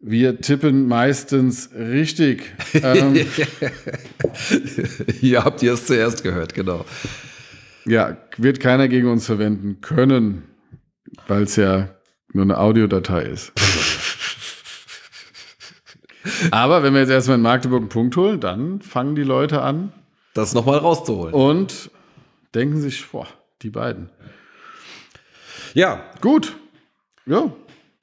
Wir tippen meistens richtig. Ähm,
Hier habt ihr es zuerst gehört, genau.
ja, wird keiner gegen uns verwenden können, weil es ja nur eine Audiodatei ist. Aber wenn wir jetzt erstmal in Magdeburg einen Punkt holen, dann fangen die Leute an,
Das nochmal rauszuholen.
und denken sich, boah, die beiden.
Ja,
Gut. Ja.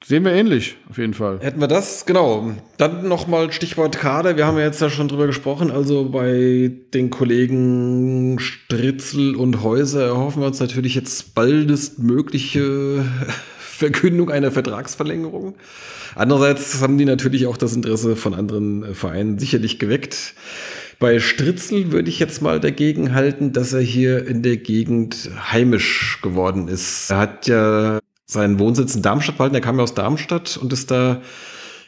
sehen wir ähnlich, auf jeden Fall.
Hätten wir das, genau. Dann nochmal Stichwort Kader. Wir haben ja jetzt ja schon drüber gesprochen. Also bei den Kollegen Stritzel und Häuser erhoffen wir uns natürlich jetzt baldestmögliche Verkündung einer Vertragsverlängerung. Andererseits haben die natürlich auch das Interesse von anderen Vereinen sicherlich geweckt. Bei Stritzel würde ich jetzt mal dagegen halten, dass er hier in der Gegend heimisch geworden ist. Er hat ja seinen Wohnsitz in Darmstadt behalten. Er kam ja aus Darmstadt und ist da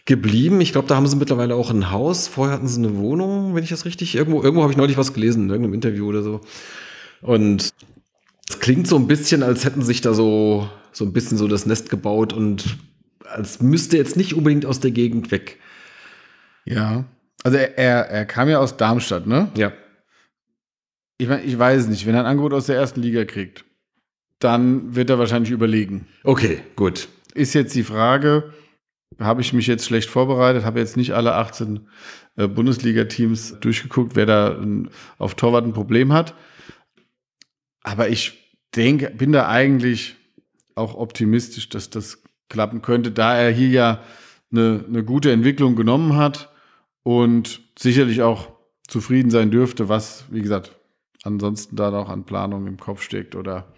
geblieben. Ich glaube, da haben sie mittlerweile auch ein Haus. Vorher hatten sie eine Wohnung, wenn ich das richtig. Irgendwo, irgendwo habe ich neulich was gelesen, in irgendeinem Interview oder so. Und es klingt so ein bisschen, als hätten sich da so, so ein bisschen so das Nest gebaut und als müsste jetzt nicht unbedingt aus der Gegend weg.
Ja. Also er, er, er kam ja aus Darmstadt, ne?
Ja.
Ich meine, ich weiß nicht, wenn er ein Angebot aus der ersten Liga kriegt, dann wird er wahrscheinlich überlegen.
Okay, gut.
Ist jetzt die Frage, habe ich mich jetzt schlecht vorbereitet, habe jetzt nicht alle 18 äh, Bundesliga-Teams durchgeguckt, wer da äh, auf Torwart ein Problem hat. Aber ich denke, bin da eigentlich auch optimistisch, dass das klappen könnte, da er hier ja eine, eine gute Entwicklung genommen hat und sicherlich auch zufrieden sein dürfte, was, wie gesagt, ansonsten da noch an Planung im Kopf steckt oder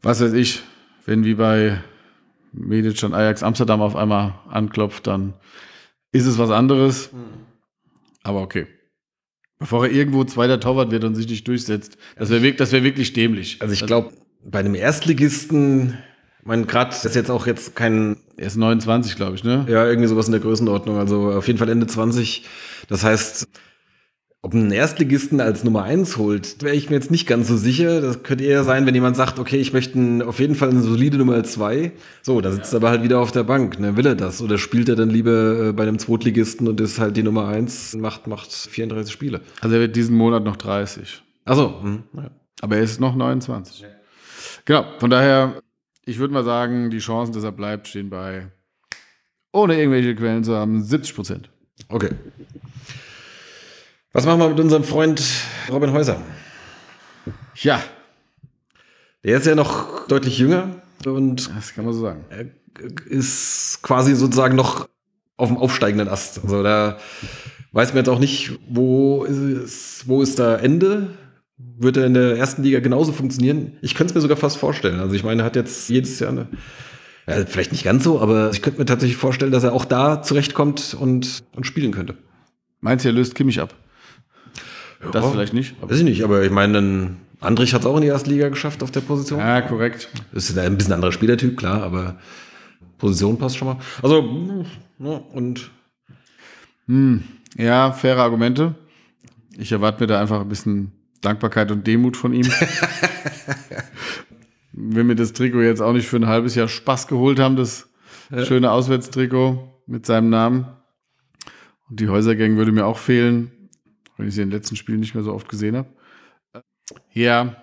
was weiß ich, wenn wie bei Medic und Ajax Amsterdam auf einmal anklopft, dann ist es was anderes. Aber okay. Bevor er irgendwo zweiter Torwart wird und sich nicht durchsetzt, das wäre das wär wirklich dämlich.
Also ich glaube, bei einem Erstligisten, ich meine, gerade ist jetzt auch jetzt kein
Er ist 29, glaube ich, ne?
Ja, irgendwie sowas in der Größenordnung. Also auf jeden Fall Ende 20. Das heißt, ob ein Erstligisten als Nummer 1 holt, wäre ich mir jetzt nicht ganz so sicher. Das könnte eher sein, wenn jemand sagt, okay, ich möchte auf jeden Fall eine solide Nummer 2. So, da sitzt er aber halt wieder auf der Bank. Ne? Will er das? Oder spielt er dann lieber äh, bei einem Zweitligisten und ist halt die Nummer 1, macht, macht 34 Spiele?
Also er wird diesen Monat noch 30.
Achso, hm, ja.
Aber er ist noch 29. Genau, von daher, ich würde mal sagen, die Chancen, dass er bleibt, stehen bei, ohne irgendwelche Quellen zu haben, 70 Prozent.
okay. Was machen wir mit unserem Freund Robin Häuser?
Ja,
Der ist ja noch deutlich jünger und
das kann man so sagen.
er ist quasi sozusagen noch auf dem aufsteigenden Ast. Also da weiß man jetzt auch nicht, wo ist, wo ist da Ende? Wird er in der ersten Liga genauso funktionieren? Ich könnte es mir sogar fast vorstellen. Also ich meine, er hat jetzt jedes Jahr eine, ja, vielleicht nicht ganz so, aber ich könnte mir tatsächlich vorstellen, dass er auch da zurechtkommt und, und spielen könnte.
Meinst du, er löst Kimmich ab? Das
Ja.
vielleicht nicht. Aber
Weiß ich nicht, aber ich meine, dann Andrich hat es auch in die erste Liga geschafft auf der Position.
ja, korrekt.
Das ist ein bisschen anderer Spielertyp, klar, aber Position passt schon mal. Also, ja, und
Hm, ja, faire Argumente. Ich erwarte mir da einfach ein bisschen Dankbarkeit und Demut von ihm. Wenn wir das Trikot jetzt auch nicht für ein halbes Jahr Spaß geholt haben, das schöne Auswärtstrikot mit seinem Namen. Und die Häusergang würde mir auch fehlen, wenn ich sie in den letzten Spielen nicht mehr so oft gesehen habe. Ja.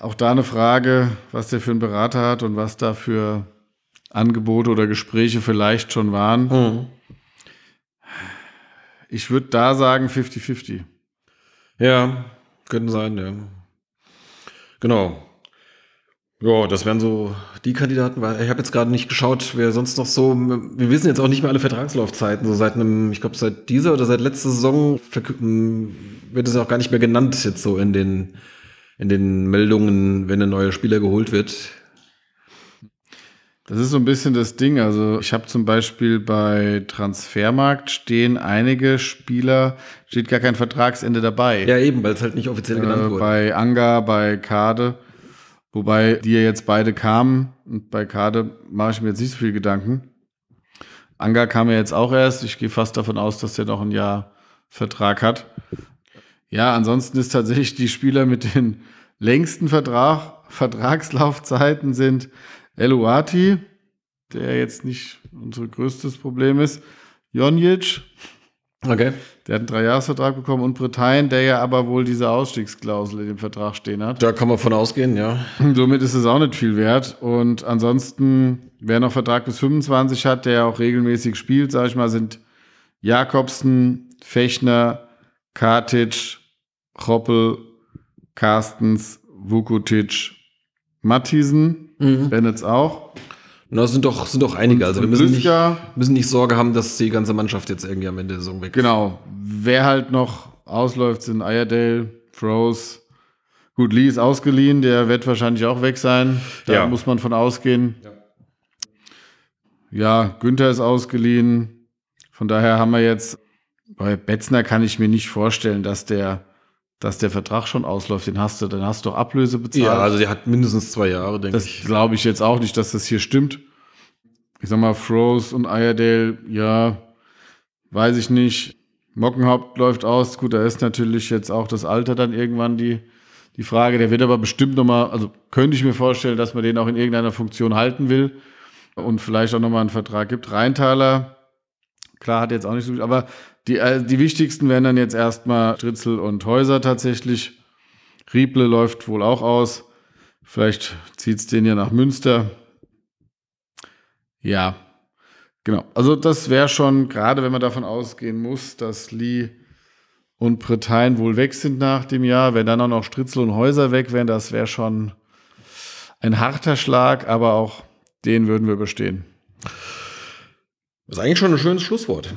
Auch da eine Frage, was der für einen Berater hat und was da für Angebote oder Gespräche vielleicht schon waren. Ich würde da sagen 50-50.
Ja, könnten sein, ja. Genau. Ja, das wären so die Kandidaten, weil ich habe jetzt gerade nicht geschaut, wer sonst noch so. Wir wissen jetzt auch nicht mehr alle Vertragslaufzeiten. So seit einem, ich glaube, seit dieser oder seit letzter Saison verkü- m, wird es auch gar nicht mehr genannt, jetzt so in den, in den Meldungen, wenn ein neuer Spieler geholt wird.
Das ist so ein bisschen das Ding. Also ich habe zum Beispiel bei Transfermarkt stehen einige Spieler, steht gar kein Vertragsende dabei.
Ja, eben, weil es halt nicht offiziell genannt
äh,
wurde.
bei Anga, bei Kade, wobei die ja jetzt beide kamen. Und bei Kade mache ich mir jetzt nicht so viel Gedanken. Anga kam ja jetzt auch erst. Ich gehe fast davon aus, dass der noch ein Jahr Vertrag hat. Ja, ansonsten ist tatsächlich die Spieler mit den längsten Vertrag, Vertragslaufzeiten sind Eluati, der jetzt nicht unser größtes Problem ist, Jonjic,
Okay.
der hat einen Dreijahresvertrag bekommen und Britannien, der ja aber wohl diese Ausstiegsklausel in dem Vertrag stehen hat.
Da kann man von ausgehen, ja.
Somit ist es auch nicht viel wert. Und ansonsten, wer noch Vertrag bis 25 hat, der auch regelmäßig spielt, sage ich mal, sind Jakobsen, Fechner, Kartic, Choppel, Carstens, Vukotic, Mattisen,
Mhm.
Bennetts auch.
Na, sind doch, sind doch einige. Also wir
und
müssen nicht, müssen nicht Sorge haben, dass die ganze Mannschaft jetzt irgendwie am Ende der Saison weg ist.
Genau. Wer halt noch ausläuft, sind Iredale, Froze. Gut, Lee ist ausgeliehen, der wird wahrscheinlich auch weg sein. Da
Ja.
muss man von ausgehen. Ja. Günther ist ausgeliehen. Von daher haben wir jetzt, bei Betzner kann ich mir nicht vorstellen, dass der, dass der Vertrag schon ausläuft. Den hast du, dann hast du doch Ablöse bezahlt.
Ja, also der hat mindestens zwei Jahre, denke
Das
ich.
glaube ich jetzt auch nicht, dass das hier stimmt. Ich sag mal, Froze und Iredale, ja, weiß ich nicht. Mockenhaupt läuft aus. Gut, da ist natürlich jetzt auch das Alter dann irgendwann die, die Frage. Der wird aber bestimmt nochmal, also könnte ich mir vorstellen, dass man den auch in irgendeiner Funktion halten will und vielleicht auch nochmal einen Vertrag gibt. Rheintaler, klar, hat jetzt auch nicht so viel, aber die, äh, die wichtigsten wären dann jetzt erstmal Stritzel und Häuser tatsächlich. Rieble läuft wohl auch aus. Vielleicht zieht es den ja nach Münster. Ja, genau. Also das wäre schon, gerade wenn man davon ausgehen muss, dass Lee und Bretagne wohl weg sind nach dem Jahr, wenn dann auch noch Stritzel und Häuser weg wären, das wäre schon ein harter Schlag, aber auch den würden wir bestehen.
Das ist eigentlich schon ein schönes Schlusswort.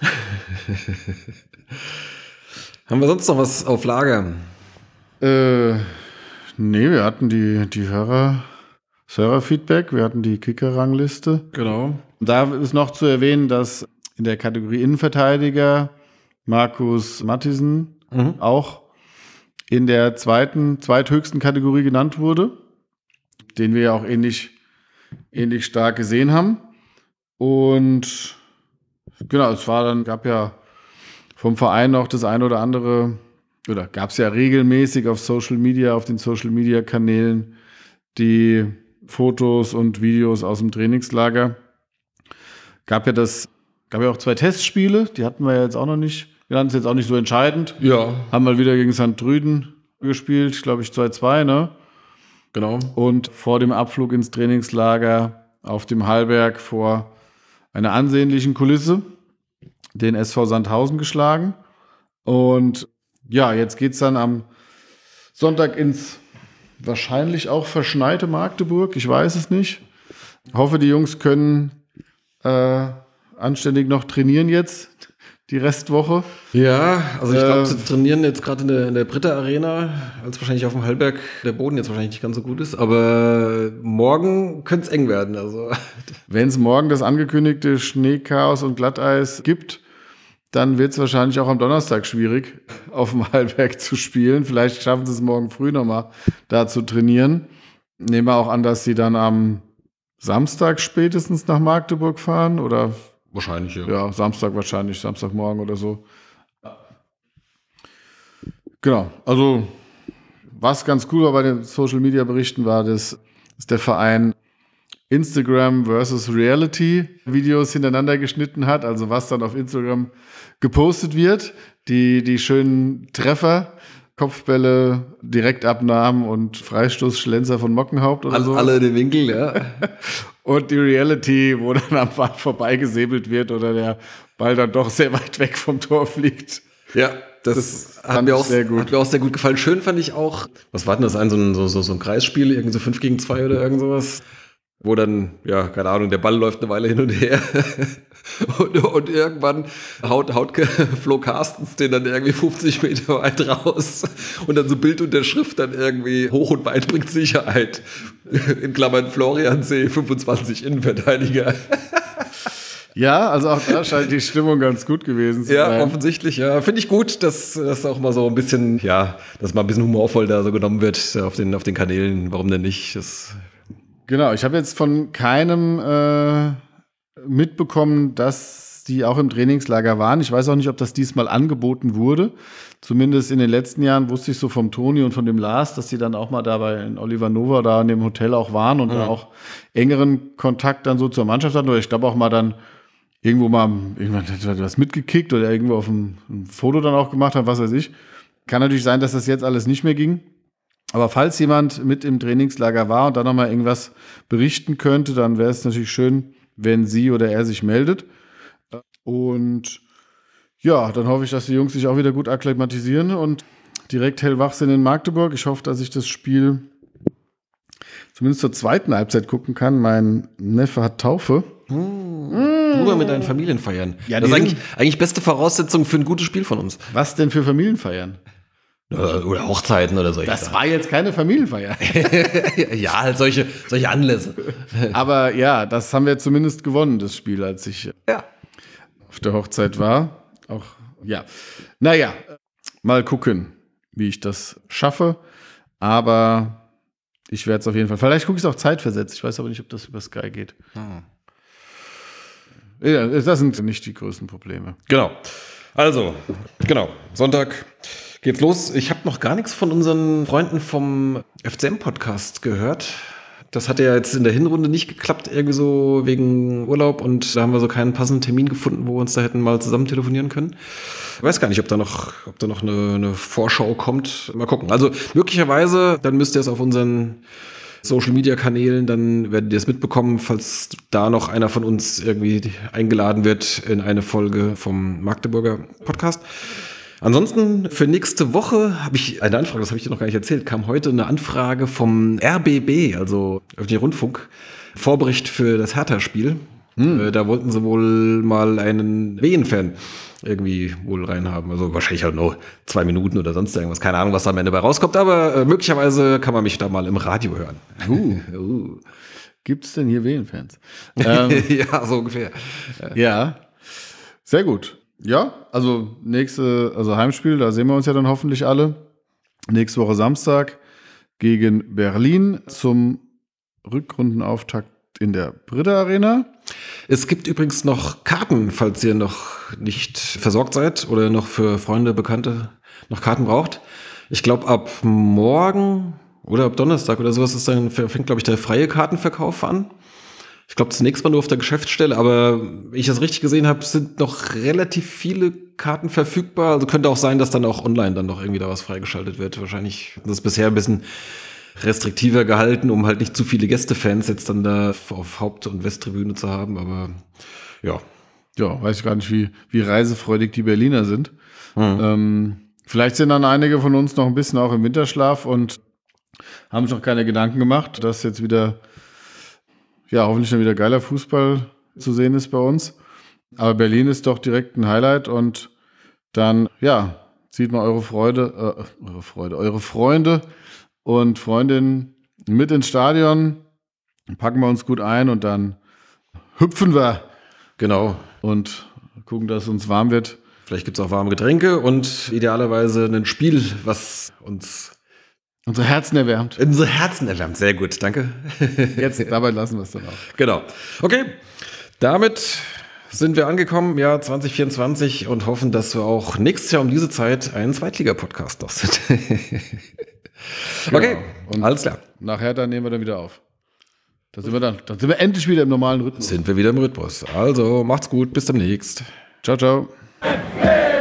Haben wir sonst noch was auf Lager?
Äh, nee, wir hatten die, die Hörer, das Hörerfeedback, wir hatten die Kicker-Rangliste.
Genau.
Da ist noch zu erwähnen, dass in der Kategorie Innenverteidiger Markus Mattisen
Mhm.
auch in der zweiten, zweithöchsten Kategorie genannt wurde, den wir ja auch ähnlich, ähnlich stark gesehen haben. Und genau, es war dann, gab ja vom Verein noch das ein oder andere, oder gab es ja regelmäßig auf Social Media, auf den Social Media Kanälen die Fotos und Videos aus dem Trainingslager. Gab ja das, gab ja auch zwei Testspiele, die hatten wir ja jetzt auch noch nicht. Wir hatten es jetzt auch nicht so entscheidend.
Ja,
Haben mal wieder gegen St. Drüden gespielt, glaube ich 2-2, ne?
genau.
Und vor dem Abflug ins Trainingslager auf dem Hallberg vor einer ansehnlichen Kulisse den SV Sandhausen geschlagen. Und ja, jetzt geht's dann am Sonntag ins wahrscheinlich auch verschneite Magdeburg. Ich weiß es nicht. Hoffe, die Jungs können äh, anständig noch trainieren jetzt, die Restwoche.
Ja, also ich
Äh,
glaube, sie trainieren jetzt gerade in der, in der Britta Arena, als wahrscheinlich auf dem Hallberg der Boden jetzt wahrscheinlich nicht ganz so gut ist, aber morgen könnte es eng werden. Also
Wenn es morgen das angekündigte Schneechaos und Glatteis gibt, dann wird es wahrscheinlich auch am Donnerstag schwierig, auf dem Hallberg zu spielen. Vielleicht schaffen sie es morgen früh nochmal da zu trainieren. Nehmen wir auch an, dass sie dann am Samstag spätestens nach Magdeburg fahren oder
wahrscheinlich, ja.
ja, Samstag wahrscheinlich, Samstagmorgen oder so. Genau, also was ganz cool war bei den Social Media Berichten war, dass, dass der Verein Instagram versus Reality Videos hintereinander geschnitten hat, also was dann auf Instagram gepostet wird, die, die schönen Treffer, Kopfbälle, Direktabnahmen und Freistoßschlenzer von Mockenhaupt oder
Alle,
so.
alle in den Winkel, ja.
Und die Reality, wo dann am Ball vorbeigesäbelt wird oder der Ball dann doch sehr weit weg vom Tor fliegt.
Ja, das, hat,
fand
mir auch,
sehr gut.
hat mir auch sehr gut gefallen. Schön fand ich auch, was war denn das, ein so ein, so, so, so ein Kreisspiel, irgendwie so 5 gegen 2 oder irgend sowas, wo dann, ja, keine Ahnung, der Ball läuft eine Weile hin und her und, und irgendwann haut, haut Flo Carstens den dann irgendwie 50 Meter weit raus und dann so Bildunterschrift dann irgendwie hoch und weit bringt Sicherheit. In Klammern Florian C. 25 Innenverteidiger.
Ja, also auch da scheint die Stimmung ganz gut gewesen zu
Ja,
sein.
offensichtlich, ja. Finde ich gut, dass das auch mal so ein bisschen, ja, dass mal ein bisschen humorvoll da so genommen wird auf den, auf den Kanälen. Warum denn nicht? Das,
Genau, ich habe jetzt von keinem äh, mitbekommen, dass die auch im Trainingslager waren. Ich weiß auch nicht, ob das diesmal angeboten wurde. Zumindest in den letzten Jahren wusste ich so vom Toni und von dem Lars, dass die dann auch mal da bei in Oliver Nova da in dem Hotel auch waren und da auch engeren Kontakt dann so zur Mannschaft hatten. Oder ich glaube auch mal dann irgendwo mal irgendwann was mitgekickt oder irgendwo auf ein, ein Foto dann auch gemacht hat, was weiß ich. Kann natürlich sein, dass das jetzt alles nicht mehr ging. Aber falls jemand mit im Trainingslager war und dann nochmal irgendwas berichten könnte, dann wäre es natürlich schön, wenn sie oder er sich meldet. Und ja, dann hoffe ich, dass die Jungs sich auch wieder gut akklimatisieren und direkt hellwach sind in Magdeburg. Ich hoffe, dass ich das Spiel zumindest zur zweiten Halbzeit gucken kann. Mein Neffe hat Taufe.
Nur mit deinen Familien feiern.
Ja,
das ist eigentlich, eigentlich beste Voraussetzung für ein gutes Spiel von uns.
Was denn für Familienfeiern?
Oder, oder Hochzeiten oder solche
Das war jetzt keine Familienfeier.
ja, halt solche, solche Anlässe.
Aber ja, das haben wir zumindest gewonnen, das Spiel, als ich
Ja.
auf der Hochzeit war. Auch, ja. Naja, mal gucken, wie ich das schaffe. Aber ich werde es auf jeden Fall. Vielleicht gucke ich es auch zeitversetzt. Ich weiß aber nicht, ob das über Sky geht. Ja, das sind nicht die größten Probleme.
Genau. Also, genau. Sonntag geht's los. Ich habe noch gar nichts von unseren Freunden vom FCM-Podcast gehört. Das hat ja jetzt in der Hinrunde nicht geklappt, irgendwie so wegen Urlaub und da haben wir so keinen passenden Termin gefunden, wo wir uns da hätten mal zusammen telefonieren können. Ich weiß gar nicht, ob da noch, ob da noch eine, eine Vorschau kommt. Mal gucken. Also möglicherweise, dann müsst ihr es auf unseren Social Media Kanälen, dann werdet ihr es mitbekommen, falls da noch einer von uns irgendwie eingeladen wird in eine Folge vom Magdeburger Podcast. Ansonsten für nächste Woche habe ich eine Anfrage, das habe ich dir noch gar nicht erzählt, kam heute eine Anfrage vom RBB, also öffentlicher Rundfunk, Vorbericht für das Hertha-Spiel. Äh, Da wollten sie wohl mal einen Wien-Fan irgendwie wohl reinhaben. Also wahrscheinlich halt nur zwei Minuten oder sonst irgendwas. Keine Ahnung, was da am Ende bei rauskommt, aber äh, möglicherweise kann man mich da mal im Radio hören.
Uh,
Uh.
Gibt es denn hier Wählenfans? ähm,
ja, so ungefähr.
ja, sehr gut. Ja, also nächste, also Heimspiel, da sehen wir uns ja dann hoffentlich alle. Nächste Woche Samstag gegen Berlin zum Rückrundenauftakt in der Britta Arena.
Es gibt übrigens noch Karten, falls ihr noch nicht versorgt seid oder noch für Freunde, Bekannte noch Karten braucht. Ich glaube, ab morgen oder ab Donnerstag oder sowas ist dann, fängt, glaube ich, der freie Kartenverkauf an. Ich glaube, zunächst mal nur auf der Geschäftsstelle, aber wenn ich das richtig gesehen habe, sind noch relativ viele Karten verfügbar. Also könnte auch sein, dass dann auch online dann noch irgendwie da was freigeschaltet wird. Wahrscheinlich ist das bisher ein bisschen restriktiver gehalten, um halt nicht zu viele Gästefans jetzt dann da auf Haupt- und Westtribüne zu haben. Aber ja,
Ja, weiß ich gar nicht, wie, wie reisefreudig die Berliner sind. Ähm, vielleicht sind dann einige von uns noch ein bisschen auch im Winterschlaf und haben sich noch keine Gedanken gemacht, dass jetzt wieder, ja, hoffentlich dann wieder geiler Fußball zu sehen ist bei uns. Aber Berlin ist doch direkt ein Highlight und dann, ja, zieht mal eure Freude, äh, eure Freude, eure Freunde und Freundinnen mit ins Stadion, packen wir uns gut ein und dann hüpfen wir
genau.
und gucken, dass es uns warm wird.
Vielleicht gibt's auch warme Getränke und idealerweise ein Spiel, was uns
Unsere Herzen erwärmt.
unsere Herzen erwärmt. Sehr gut, danke.
Jetzt, dabei lassen wir es dann auch.
genau. Okay, damit sind wir angekommen im Jahr 2024 und hoffen, dass wir auch nächstes Jahr um diese Zeit einen Zweitliga-Podcast noch sind. okay,
Und
alles klar.
Nachher dann nehmen wir dann wieder auf. Da sind wir dann. Dann sind wir endlich wieder im normalen Rhythmus.
Sind wir wieder im Rhythmus. Also, macht's gut, bis demnächst.
Ciao, ciao.
Hey!